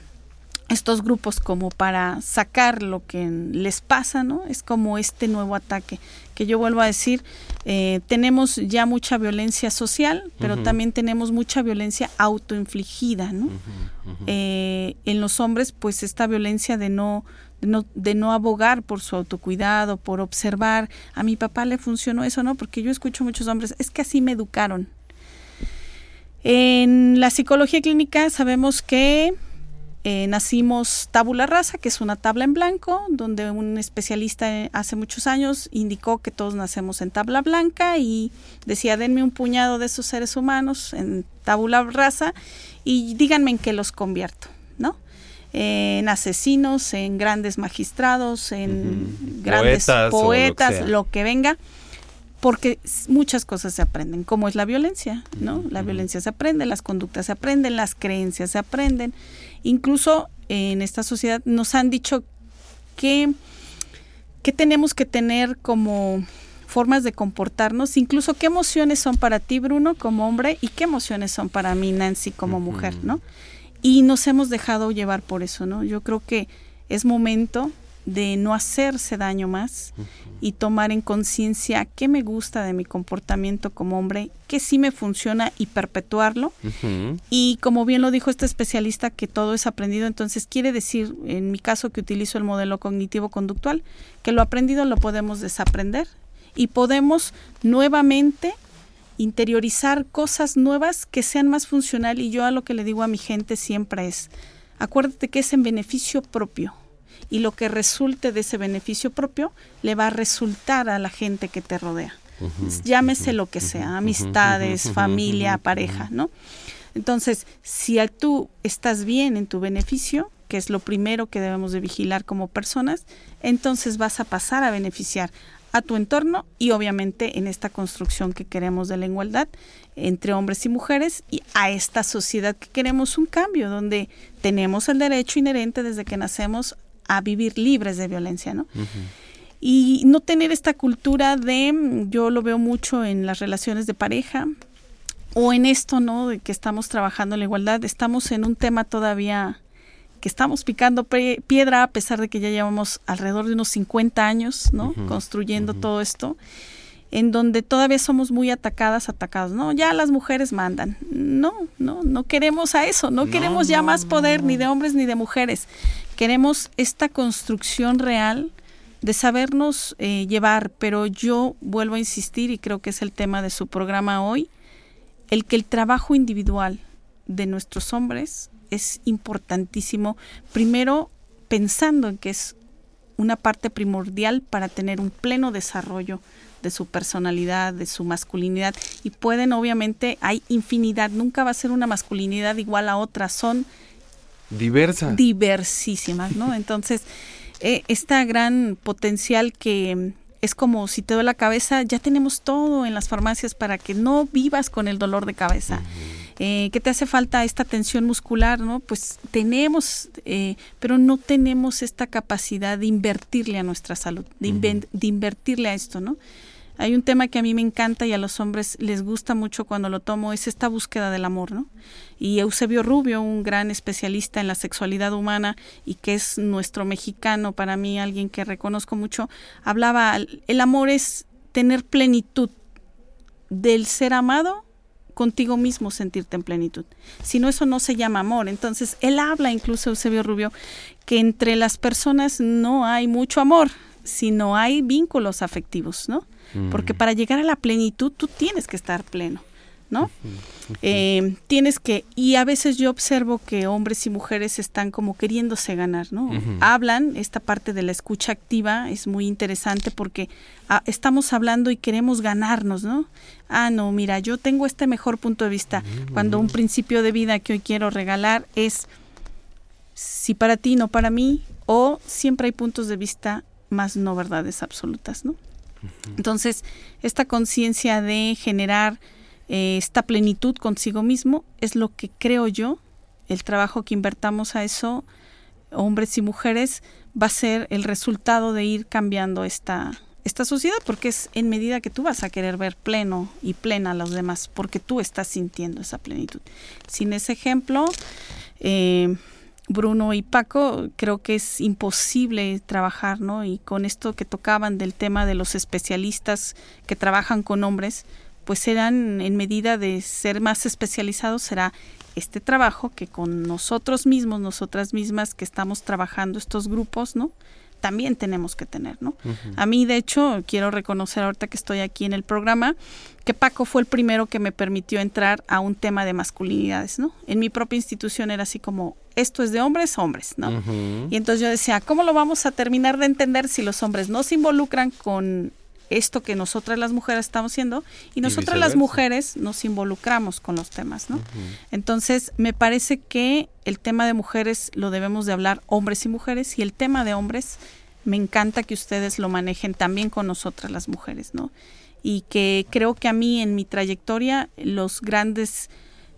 estos grupos como para sacar lo que les pasa, ¿no? Es como este nuevo ataque, que yo vuelvo a decir, eh, tenemos ya mucha violencia social, pero uh -huh. también tenemos mucha violencia autoinfligida, ¿no? Uh -huh, uh -huh. Eh, en los hombres, pues esta violencia de no, de no, de no abogar por su autocuidado, por observar, a mi papá le funcionó eso, ¿no? Porque yo escucho muchos hombres, es que así me educaron, en la psicología clínica sabemos que eh, nacimos tabula rasa, que es una tabla en blanco, donde un especialista hace muchos años indicó que todos nacemos en tabla blanca y decía, denme un puñado de esos seres humanos en tabula rasa y díganme en qué los convierto, ¿no? Eh, en asesinos, en grandes magistrados, en uh -huh. grandes poetas, poetas lo, que lo, que venga. Porque muchas cosas se aprenden, como es la violencia, ¿no? La violencia se aprende, las conductas se aprenden, las creencias se aprenden. Incluso en esta sociedad nos han dicho que, que tenemos que tener como formas de comportarnos, incluso qué emociones son para ti, Bruno, como hombre, y qué emociones son para mí, Nancy, como mujer, ¿no? Y nos hemos dejado llevar por eso, ¿no? Yo creo que es momento de no hacerse daño más y tomar en conciencia qué me gusta de mi comportamiento como hombre, qué sí me funciona y perpetuarlo. Y como bien lo dijo este especialista, que todo es aprendido, entonces quiere decir, en mi caso que utilizo el modelo cognitivo-conductual, que lo aprendido lo podemos desaprender y podemos nuevamente interiorizar cosas nuevas que sean más funcional. Y yo a lo que le digo a mi gente siempre es, acuérdate que es en beneficio propio y lo que resulte de ese beneficio propio le va a resultar a la gente que te rodea. Llámese lo que sea, amistades, familia, pareja, ¿no? Entonces, si tú estás bien en tu beneficio, que es lo primero que debemos de vigilar como personas, entonces vas a pasar a beneficiar a tu entorno y obviamente en esta construcción que queremos de la igualdad entre hombres y mujeres y a esta sociedad que queremos un cambio donde tenemos el derecho inherente desde que nacemos a vivir libres de violencia, ¿no? Y no tener esta cultura de, yo lo veo mucho en las relaciones de pareja o en esto, ¿no? De que estamos trabajando en la igualdad, estamos en un tema todavía que estamos picando piedra a pesar de que ya llevamos alrededor de unos 50 años, ¿no? Construyendo todo esto en donde todavía somos muy atacadas, atacados. No, ya las mujeres mandan. No, no, no queremos a eso, no, queremos ya más poder ni de hombres ni de mujeres. Queremos esta construcción real de sabernos eh, llevar, pero yo vuelvo a insistir y creo que es el tema de su programa hoy, el que el trabajo individual de nuestros hombres es importantísimo, primero pensando en que es una parte primordial para tener un pleno desarrollo de su personalidad, de su masculinidad y pueden obviamente, hay infinidad, nunca va a ser una masculinidad igual a otra, son diversas. Diversísimas, ¿no? Entonces, eh, esta gran potencial que es como si te duele la cabeza, ya tenemos todo en las farmacias para que no vivas con el dolor de cabeza. Eh, ¿Qué te hace falta esta tensión muscular? ¿no? Pues tenemos, eh, pero no tenemos esta capacidad de invertirle a nuestra salud, de, de invertirle a esto, ¿no? Hay un tema que a mí me encanta y a los hombres les gusta mucho cuando lo tomo, es esta búsqueda del amor, ¿no? Y Eusebio Rubio, un gran especialista en la sexualidad humana y que es nuestro mexicano, para mí alguien que reconozco mucho, hablaba, el amor es tener plenitud del ser amado contigo mismo sentirte en plenitud. Si no, eso no se llama amor. Entonces, él habla, incluso Eusebio Rubio, que entre las personas no hay mucho amor, sino hay vínculos afectivos, ¿no? Porque para llegar a la plenitud tú tienes que estar pleno, ¿no? Eh, tienes que, y a veces yo observo que hombres y mujeres están como queriéndose ganar, ¿no? Hablan, esta parte de la escucha activa es muy interesante porque ah, estamos hablando y queremos ganarnos, ¿no? Ah, no, mira, yo tengo este mejor punto de vista. Cuando un principio de vida que hoy quiero regalar es si para ti, no para mí, o siempre hay puntos de vista más no verdades absolutas, ¿no? Entonces, esta conciencia de generar eh, esta plenitud consigo mismo es lo que creo yo, el trabajo que invertamos a eso, hombres y mujeres, va a ser el resultado de ir cambiando esta, esta sociedad, porque es en medida que tú vas a querer ver pleno y plena a los demás, porque tú estás sintiendo esa plenitud. Sin ese ejemplo, eh, Bruno y Paco, creo que es imposible trabajar, ¿no? Y con esto que tocaban del tema de los especialistas que trabajan con hombres, pues serán en medida de ser más especializados, será este trabajo que con nosotros mismos, nosotras mismas que estamos trabajando estos grupos, ¿no? También tenemos que tener, ¿no? A mí, de hecho, quiero reconocer ahorita que estoy aquí en el programa, que Paco fue el primero que me permitió entrar a un tema de masculinidades, ¿no? En mi propia institución era así como, esto es de hombres, hombres, ¿no? Y entonces yo decía, ¿cómo lo vamos a terminar de entender si los hombres no se involucran con esto que nosotras las mujeres estamos haciendo y nosotras las mujeres nos involucramos con los temas, ¿no? Entonces, me parece que el tema de mujeres lo debemos de hablar hombres y mujeres y el tema de hombres me encanta que ustedes lo manejen también con nosotras las mujeres, ¿no? y que creo que a mí en mi trayectoria los grandes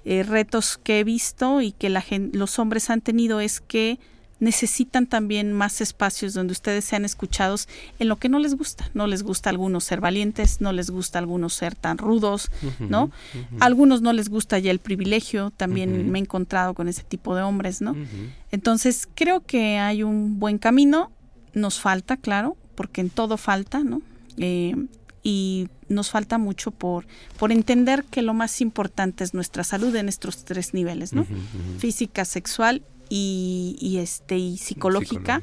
eh, retos que he visto y que la los hombres han tenido es que necesitan también más espacios donde ustedes sean escuchados en lo que no les gusta. No les gusta a algunos ser valientes, no les gusta a algunos ser tan rudos, ¿no? A algunos no les gusta ya el privilegio, también me he encontrado con ese tipo de hombres, ¿no? Entonces creo que hay un buen camino, nos falta, claro, porque en todo falta, ¿no? Eh, y nos falta mucho por, por entender que lo más importante es nuestra salud en estos tres niveles, ¿no? Física, sexual y, este y psicológica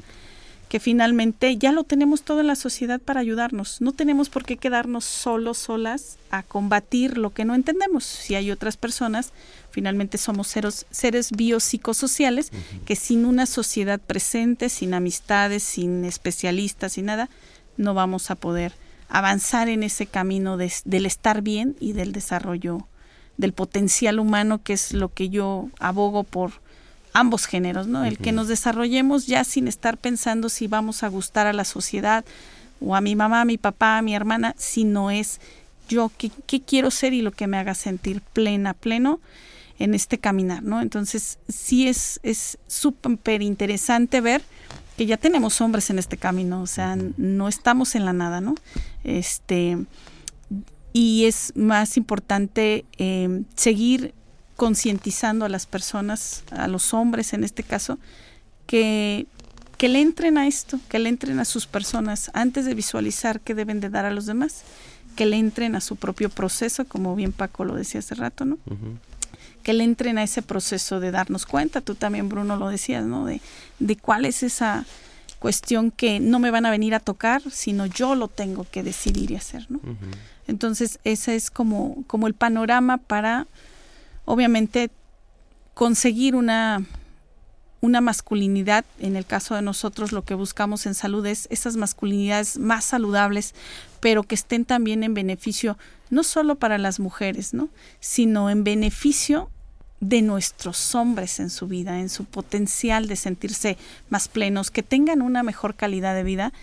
que finalmente ya lo tenemos todo en la sociedad para ayudarnos. No tenemos por qué quedarnos solos, solas a combatir lo que no entendemos. Si hay otras personas, finalmente somos seres, seres biopsicosociales que sin una sociedad presente, sin amistades, sin especialistas, sin nada, no vamos a poder avanzar en ese camino del estar bien y del desarrollo del potencial humano, que es lo que yo abogo por ambos géneros, ¿no? El que nos desarrollemos ya sin estar pensando si vamos a gustar a la sociedad o a mi mamá, a mi papá, a mi hermana, sino es yo qué, quiero ser y lo que me haga sentir plena, pleno en este caminar, ¿no? Entonces, sí es es súper interesante ver que ya tenemos hombres en este camino, o sea, no estamos en la nada, ¿no? Este, y es más importante eh, seguir concientizando a las personas, a los hombres en este caso, que, que le entren a esto, que le entren a sus personas antes de visualizar qué deben de dar a los demás, que le entren a su propio proceso, como bien Paco lo decía hace rato, ¿no? Que le entren a ese proceso de darnos cuenta, tú también Bruno lo decías, ¿no? De, de cuál es esa cuestión que no me van a venir a tocar, sino yo lo tengo que decidir y hacer, ¿no? Entonces, ese es como, como el panorama para obviamente conseguir una, una masculinidad, en el caso de nosotros lo que buscamos en salud es esas masculinidades más saludables, pero que estén también en beneficio no solo para las mujeres, ¿no? sino en beneficio de nuestros hombres en su vida, en su potencial de sentirse más plenos, que tengan una mejor calidad de vida.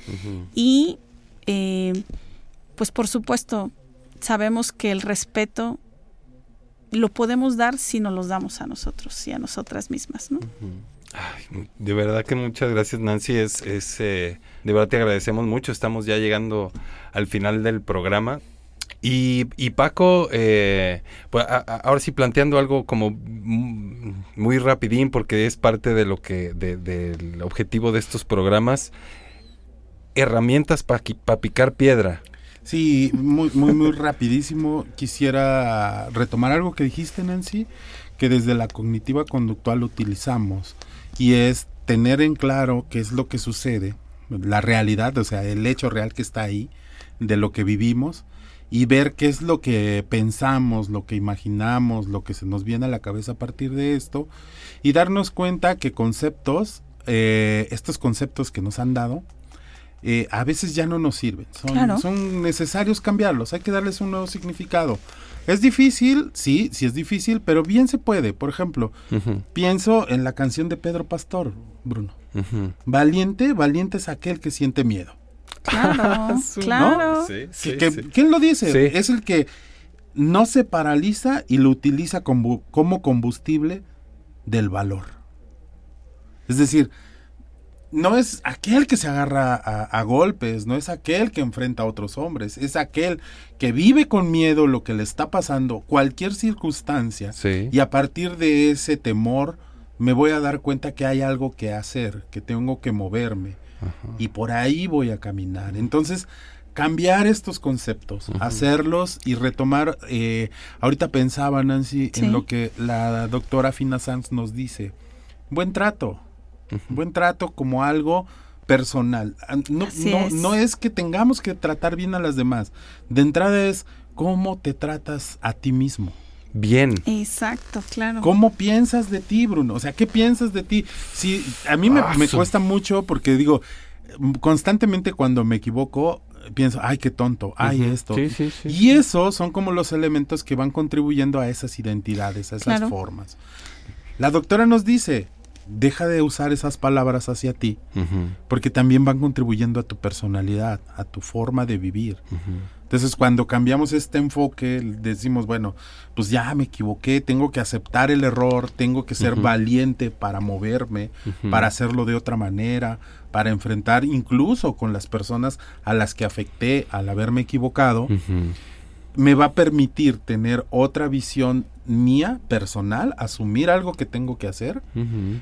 Y eh, pues por supuesto sabemos que el respeto lo podemos dar si nos los damos a nosotros y a nosotras mismas, ¿no? de verdad que muchas gracias Nancy, es, es eh, de verdad te agradecemos mucho, estamos ya llegando al final del programa. Y, y Paco, eh, pues ahora sí planteando algo como muy rapidín porque es parte de lo que, del objetivo de estos programas, herramientas para picar piedra. Sí, muy, muy, muy rapidísimo. Quisiera retomar algo que dijiste, Nancy, que desde la cognitiva conductual utilizamos, y es tener en claro qué es lo que sucede, la realidad, o sea, el hecho real que está ahí, de lo que vivimos, y ver qué es lo que pensamos, lo que imaginamos, lo que se nos viene a la cabeza a partir de esto, y darnos cuenta que conceptos, eh, estos conceptos que nos han dado, eh, a veces ya no nos sirven. Son, son necesarios cambiarlos, hay que darles un nuevo significado. Es difícil, sí, sí es difícil, pero bien se puede. Por ejemplo, pienso en la canción de Pedro Pastor, Bruno. Valiente, valiente es aquel que siente miedo. Claro, claro. ¿Quién lo dice? Es el que no se paraliza y lo utiliza como, como combustible del valor. Es decir, no es aquel que se agarra a, golpes, no es aquel que enfrenta a otros hombres, es aquel que vive con miedo lo que le está pasando, cualquier circunstancia, y a partir de ese temor me voy a dar cuenta que hay algo que hacer, que tengo que moverme, y por ahí voy a caminar. Entonces, cambiar estos conceptos, hacerlos y retomar, eh, ahorita pensaba Nancy en lo que la doctora Fina Sanz nos dice, buen trato Buen trato como algo personal. Ah, no, no, es. que tengamos que tratar bien a las demás. De entrada es cómo te tratas a ti mismo. Bien. Exacto, claro. ¿Cómo piensas de ti, Bruno? O sea, ¿qué piensas de ti? Si a mí me, ah, cuesta mucho porque digo, constantemente cuando me equivoco, pienso, ay, qué tonto, ay, esto. y eso son como los elementos que van contribuyendo a esas identidades, a esas formas. La doctora nos dice, deja de usar esas palabras hacia ti, porque también van contribuyendo a tu personalidad, a tu forma de vivir. Entonces, cuando cambiamos este enfoque, decimos, bueno, pues ya me equivoqué, tengo que aceptar el error, tengo que ser valiente para moverme, para hacerlo de otra manera, para enfrentar incluso con las personas a las que afecté al haberme equivocado, me va a permitir tener otra visión mía personal, asumir algo que tengo que hacer,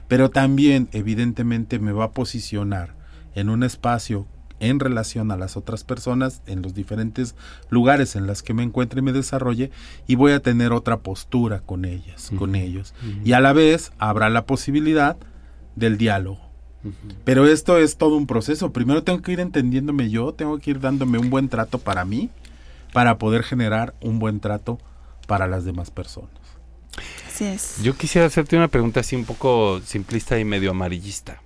pero también evidentemente me va a posicionar en un espacio en relación a las otras personas en los diferentes lugares en las que me encuentre y me desarrolle y voy a tener otra postura con ellas, con ellos. Y a la vez habrá la posibilidad del diálogo. Pero esto es todo un proceso. Primero tengo que ir entendiéndome yo, tengo que ir dándome un buen trato para mí, para poder generar un buen trato para las demás personas. Así es. Yo quisiera hacerte una pregunta así un poco simplista y medio amarillista,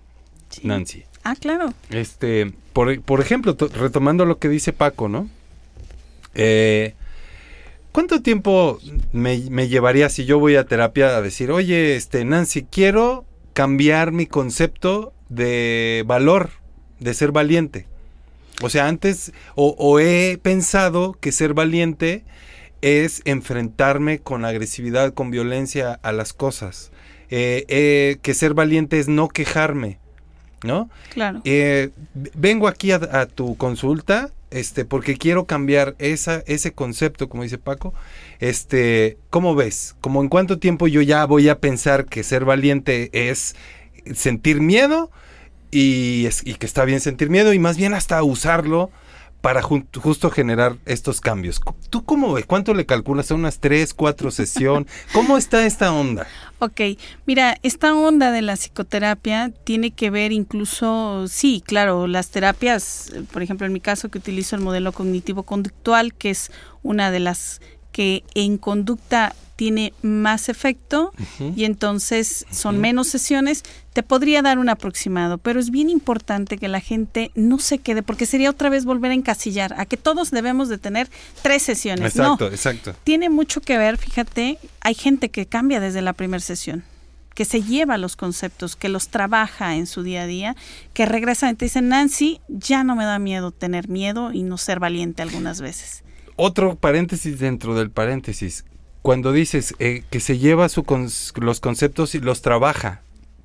Nancy. Ah, claro. Este, por, por ejemplo, to- retomando lo que dice Paco, ¿no? Eh, ¿Cuánto tiempo me, me llevaría si yo voy a terapia a decir, oye, este, Nancy, quiero cambiar mi concepto de valor, de ser valiente? O sea, antes, o, o he pensado que ser valiente es enfrentarme con agresividad, con violencia a las cosas. Eh, eh, que ser valiente es no quejarme, ¿no? Claro. Eh, vengo aquí a, a tu consulta, este, porque quiero cambiar esa, ese concepto, como dice Paco. Este, ¿cómo ves? ¿Cómo en cuánto tiempo yo ya voy a pensar que ser valiente es sentir miedo y, es- y que está bien sentir miedo y más bien hasta usarlo para jun- justo generar estos cambios? ¿Tú cómo ves? ¿Cuánto le calculas a unas tres, cuatro sesión? ¿Cómo está esta onda? Ok, mira, esta onda de la psicoterapia tiene que ver incluso, sí, claro, las terapias, por ejemplo, en mi caso que utilizo el modelo cognitivo-conductual, que es una de las que en conducta tiene más efecto y entonces son menos sesiones, te podría dar un aproximado, pero es bien importante que la gente no se quede, porque sería otra vez volver a encasillar, a que todos debemos de tener tres sesiones. no, Exacto, exacto. tiene mucho que ver, fíjate, hay gente que cambia desde la primera sesión, que se lleva los conceptos, que los trabaja en su día a día, que regresan y te dicen, Nancy, ya no me da miedo tener miedo y no ser valiente algunas veces. Otro paréntesis dentro del paréntesis. Cuando dices eh, que se lleva su los conceptos y los trabaja,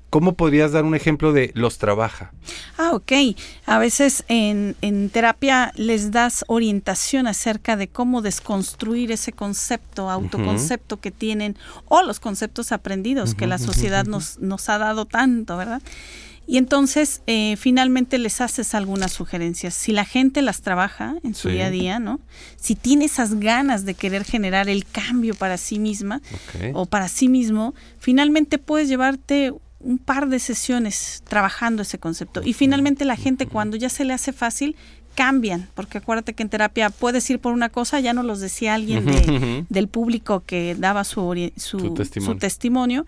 ¿cómo podrías dar un ejemplo de los trabaja? Ah, ok. A veces en, en terapia les das orientación acerca de cómo desconstruir ese concepto, autoconcepto que tienen o los conceptos aprendidos que la sociedad nos, nos ha dado tanto, ¿verdad? Y entonces eh, finalmente les haces algunas sugerencias. Si la gente las trabaja en su Sí. día a día, ¿no? Si tiene esas ganas de querer generar el cambio para sí misma o para sí mismo, finalmente puedes llevarte un par de sesiones trabajando ese concepto. Y finalmente la gente cuando ya se le hace fácil, cambian, porque acuérdate que en terapia puedes ir por una cosa, ya no los decía alguien de- del público que daba su, su, Su testimonio. su testimonio.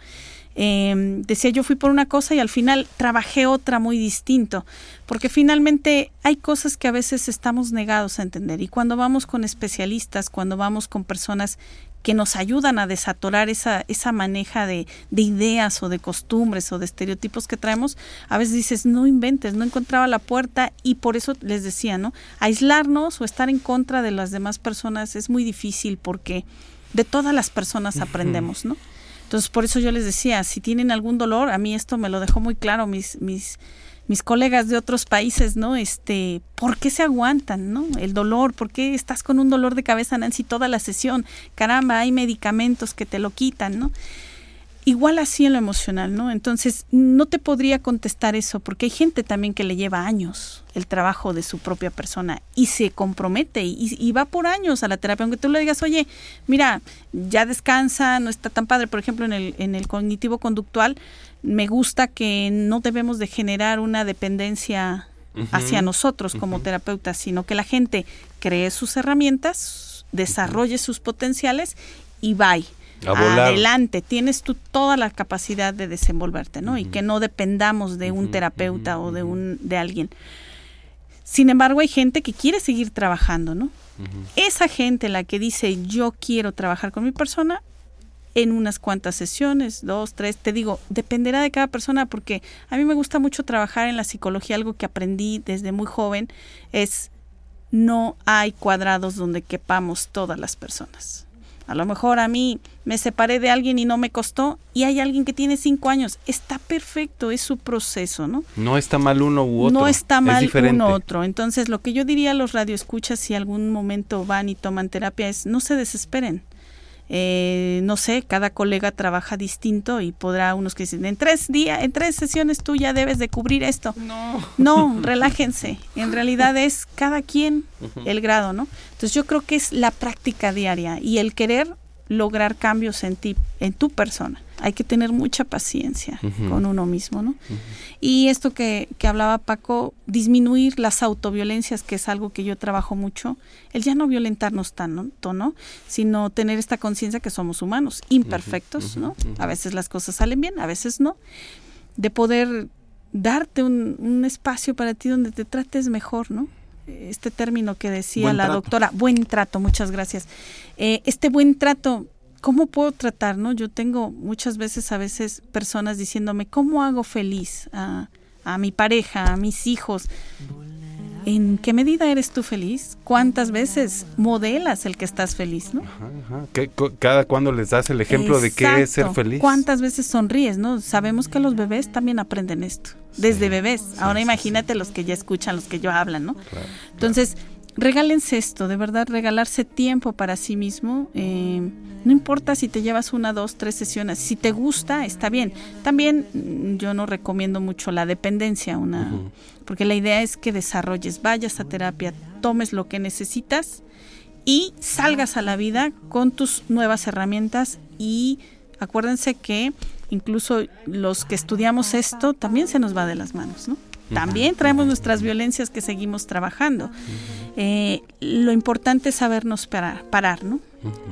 Eh, decía yo fui por una cosa y al final trabajé otra muy distinto, porque finalmente hay cosas que a veces estamos negados a entender y cuando vamos con especialistas, cuando vamos con personas que nos ayudan a desatorar esa, esa maneja de, de ideas o de costumbres o de estereotipos que traemos, a veces dices, no inventes, no encontraba la puerta y por eso les decía, ¿no? Aislarnos o estar en contra de las demás personas es muy difícil porque de todas las personas aprendemos, ¿no? Entonces, por eso yo les decía, si tienen algún dolor, a mí esto me lo dejó muy claro mis, mis, mis colegas de otros países, ¿no? Este, ¿por qué se aguantan, no? El dolor, ¿por qué estás con un dolor de cabeza, Nancy, toda la sesión? Caramba, hay medicamentos que te lo quitan, ¿no? Igual así en lo emocional, ¿no? Entonces, no te podría contestar eso, porque hay gente también que le lleva años el trabajo de su propia persona y se compromete y, y va por años a la terapia, aunque tú le digas, oye, mira, ya descansa, no está tan padre, por ejemplo, en el, en el cognitivo conductual, me gusta que no debemos de generar una dependencia hacia nosotros como terapeutas, sino que la gente cree sus herramientas, desarrolle sus potenciales y vaya. A volar. Adelante, tienes tú toda la capacidad de desenvolverte, ¿no? Y que no dependamos de un terapeuta o de un de alguien. Sin embargo, hay gente que quiere seguir trabajando, ¿no? Esa gente la que dice yo quiero trabajar con mi persona en unas cuantas sesiones, dos, tres, te digo, dependerá de cada persona porque a mí me gusta mucho trabajar en la psicología, algo que aprendí desde muy joven es no hay cuadrados donde quepamos todas las personas. A lo mejor a mí me separé de alguien y no me costó y hay alguien que tiene cinco años. Está perfecto, es su proceso, ¿no? No está mal uno u otro. No está es mal uno u otro. Entonces, lo que yo diría a los radioescuchas si algún momento van y toman terapia es no se desesperen. Eh, no sé, cada colega trabaja distinto y podrá unos que dicen, en tres días, en tres sesiones tú ya debes de cubrir esto. No. No, relájense. En realidad es cada quien el grado, ¿no? Entonces yo creo que es la práctica diaria y el querer lograr cambios en ti, en tu persona. Hay que tener mucha paciencia con uno mismo, ¿no? Y esto que, que hablaba Paco, disminuir las autoviolencias, que es algo que yo trabajo mucho, el ya no violentarnos tanto, ¿no? Sino tener esta conciencia que somos humanos, imperfectos, ¿no? A veces las cosas salen bien, a veces no. De poder darte un, un espacio para ti donde te trates mejor, ¿no? Este término que decía Buen la trato. doctora, buen trato, muchas gracias. Eh, este buen trato, ¿cómo puedo tratar, no? Yo tengo muchas veces, a veces, personas diciéndome, ¿cómo hago feliz a, a mi pareja, a mis hijos? ¿En qué medida eres tú feliz? ¿Cuántas veces modelas el que estás feliz, no? Ajá. ¿Qué- cu- cada cuando les das el ejemplo de qué es ser feliz. ¿Cuántas veces sonríes, no? Sabemos que los bebés también aprenden esto, desde bebés. Ahora imagínate los que ya escuchan, los que ya hablan, ¿no? Entonces, regálense esto, de verdad, regalarse tiempo para sí mismo. eh, no importa si te llevas una, dos, tres sesiones. Si te gusta, está bien. También mm, yo no recomiendo mucho la dependencia, una, porque la idea es que desarrolles, vayas a terapia, tomes lo que necesitas y salgas a la vida con tus nuevas herramientas y acuérdense que incluso los que estudiamos esto también se nos va de las manos, ¿no? También traemos nuestras violencias que seguimos trabajando. Eh, lo importante es sabernos parar, parar ¿no?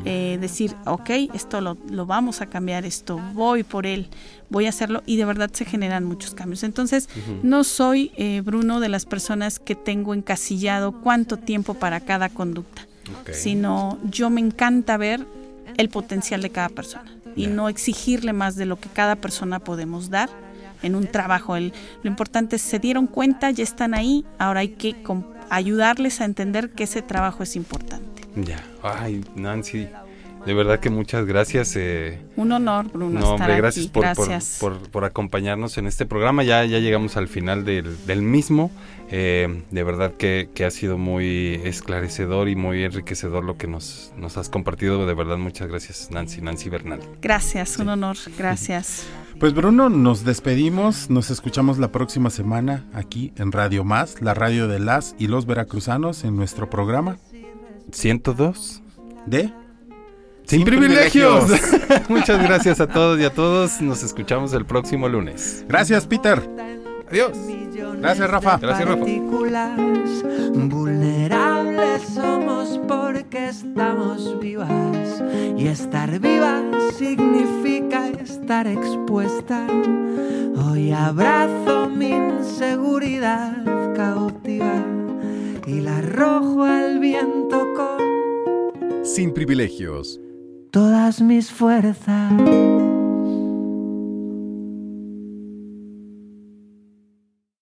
Eh, decir, ok, esto lo, lo vamos a cambiar, esto voy por él, voy a hacerlo y de verdad se generan muchos cambios. Entonces, no soy, eh, Bruno, de las personas que tengo encasillado cuánto tiempo para cada conducta, sino yo me encanta ver el potencial de cada persona y no exigirle más de lo que cada persona podemos dar en un trabajo. El- lo importante es se dieron cuenta, ya están ahí, ahora hay que com- ayudarles a entender que ese trabajo es importante. Ya. Ay, Nancy. De verdad que muchas gracias. eh, Un honor, Bruno, No, estar gracias, aquí. por, gracias. Por, por acompañarnos en este programa. Ya, ya llegamos al final del, del mismo. Eh, de verdad que, que ha sido muy esclarecedor y muy enriquecedor lo que nos, nos has compartido. De verdad, muchas gracias, Nancy, Nancy Bernal. Gracias, un honor, gracias. Pues Bruno, nos despedimos, nos escuchamos la próxima semana aquí en Radio Más, la radio de las y los veracruzanos en nuestro programa. 102 de Sin, privilegios. muchas gracias a todos y a todos. Nos escuchamos el próximo lunes. Gracias, Peter. Adiós. Gracias, Rafa. Gracias, Rafa. Vulnerables somos porque estamos vivas. Y estar vivas significa estar expuesta. Hoy abrazo mi inseguridad cautiva y la arrojo al viento con Sin privilegios. todas mis fuerzas.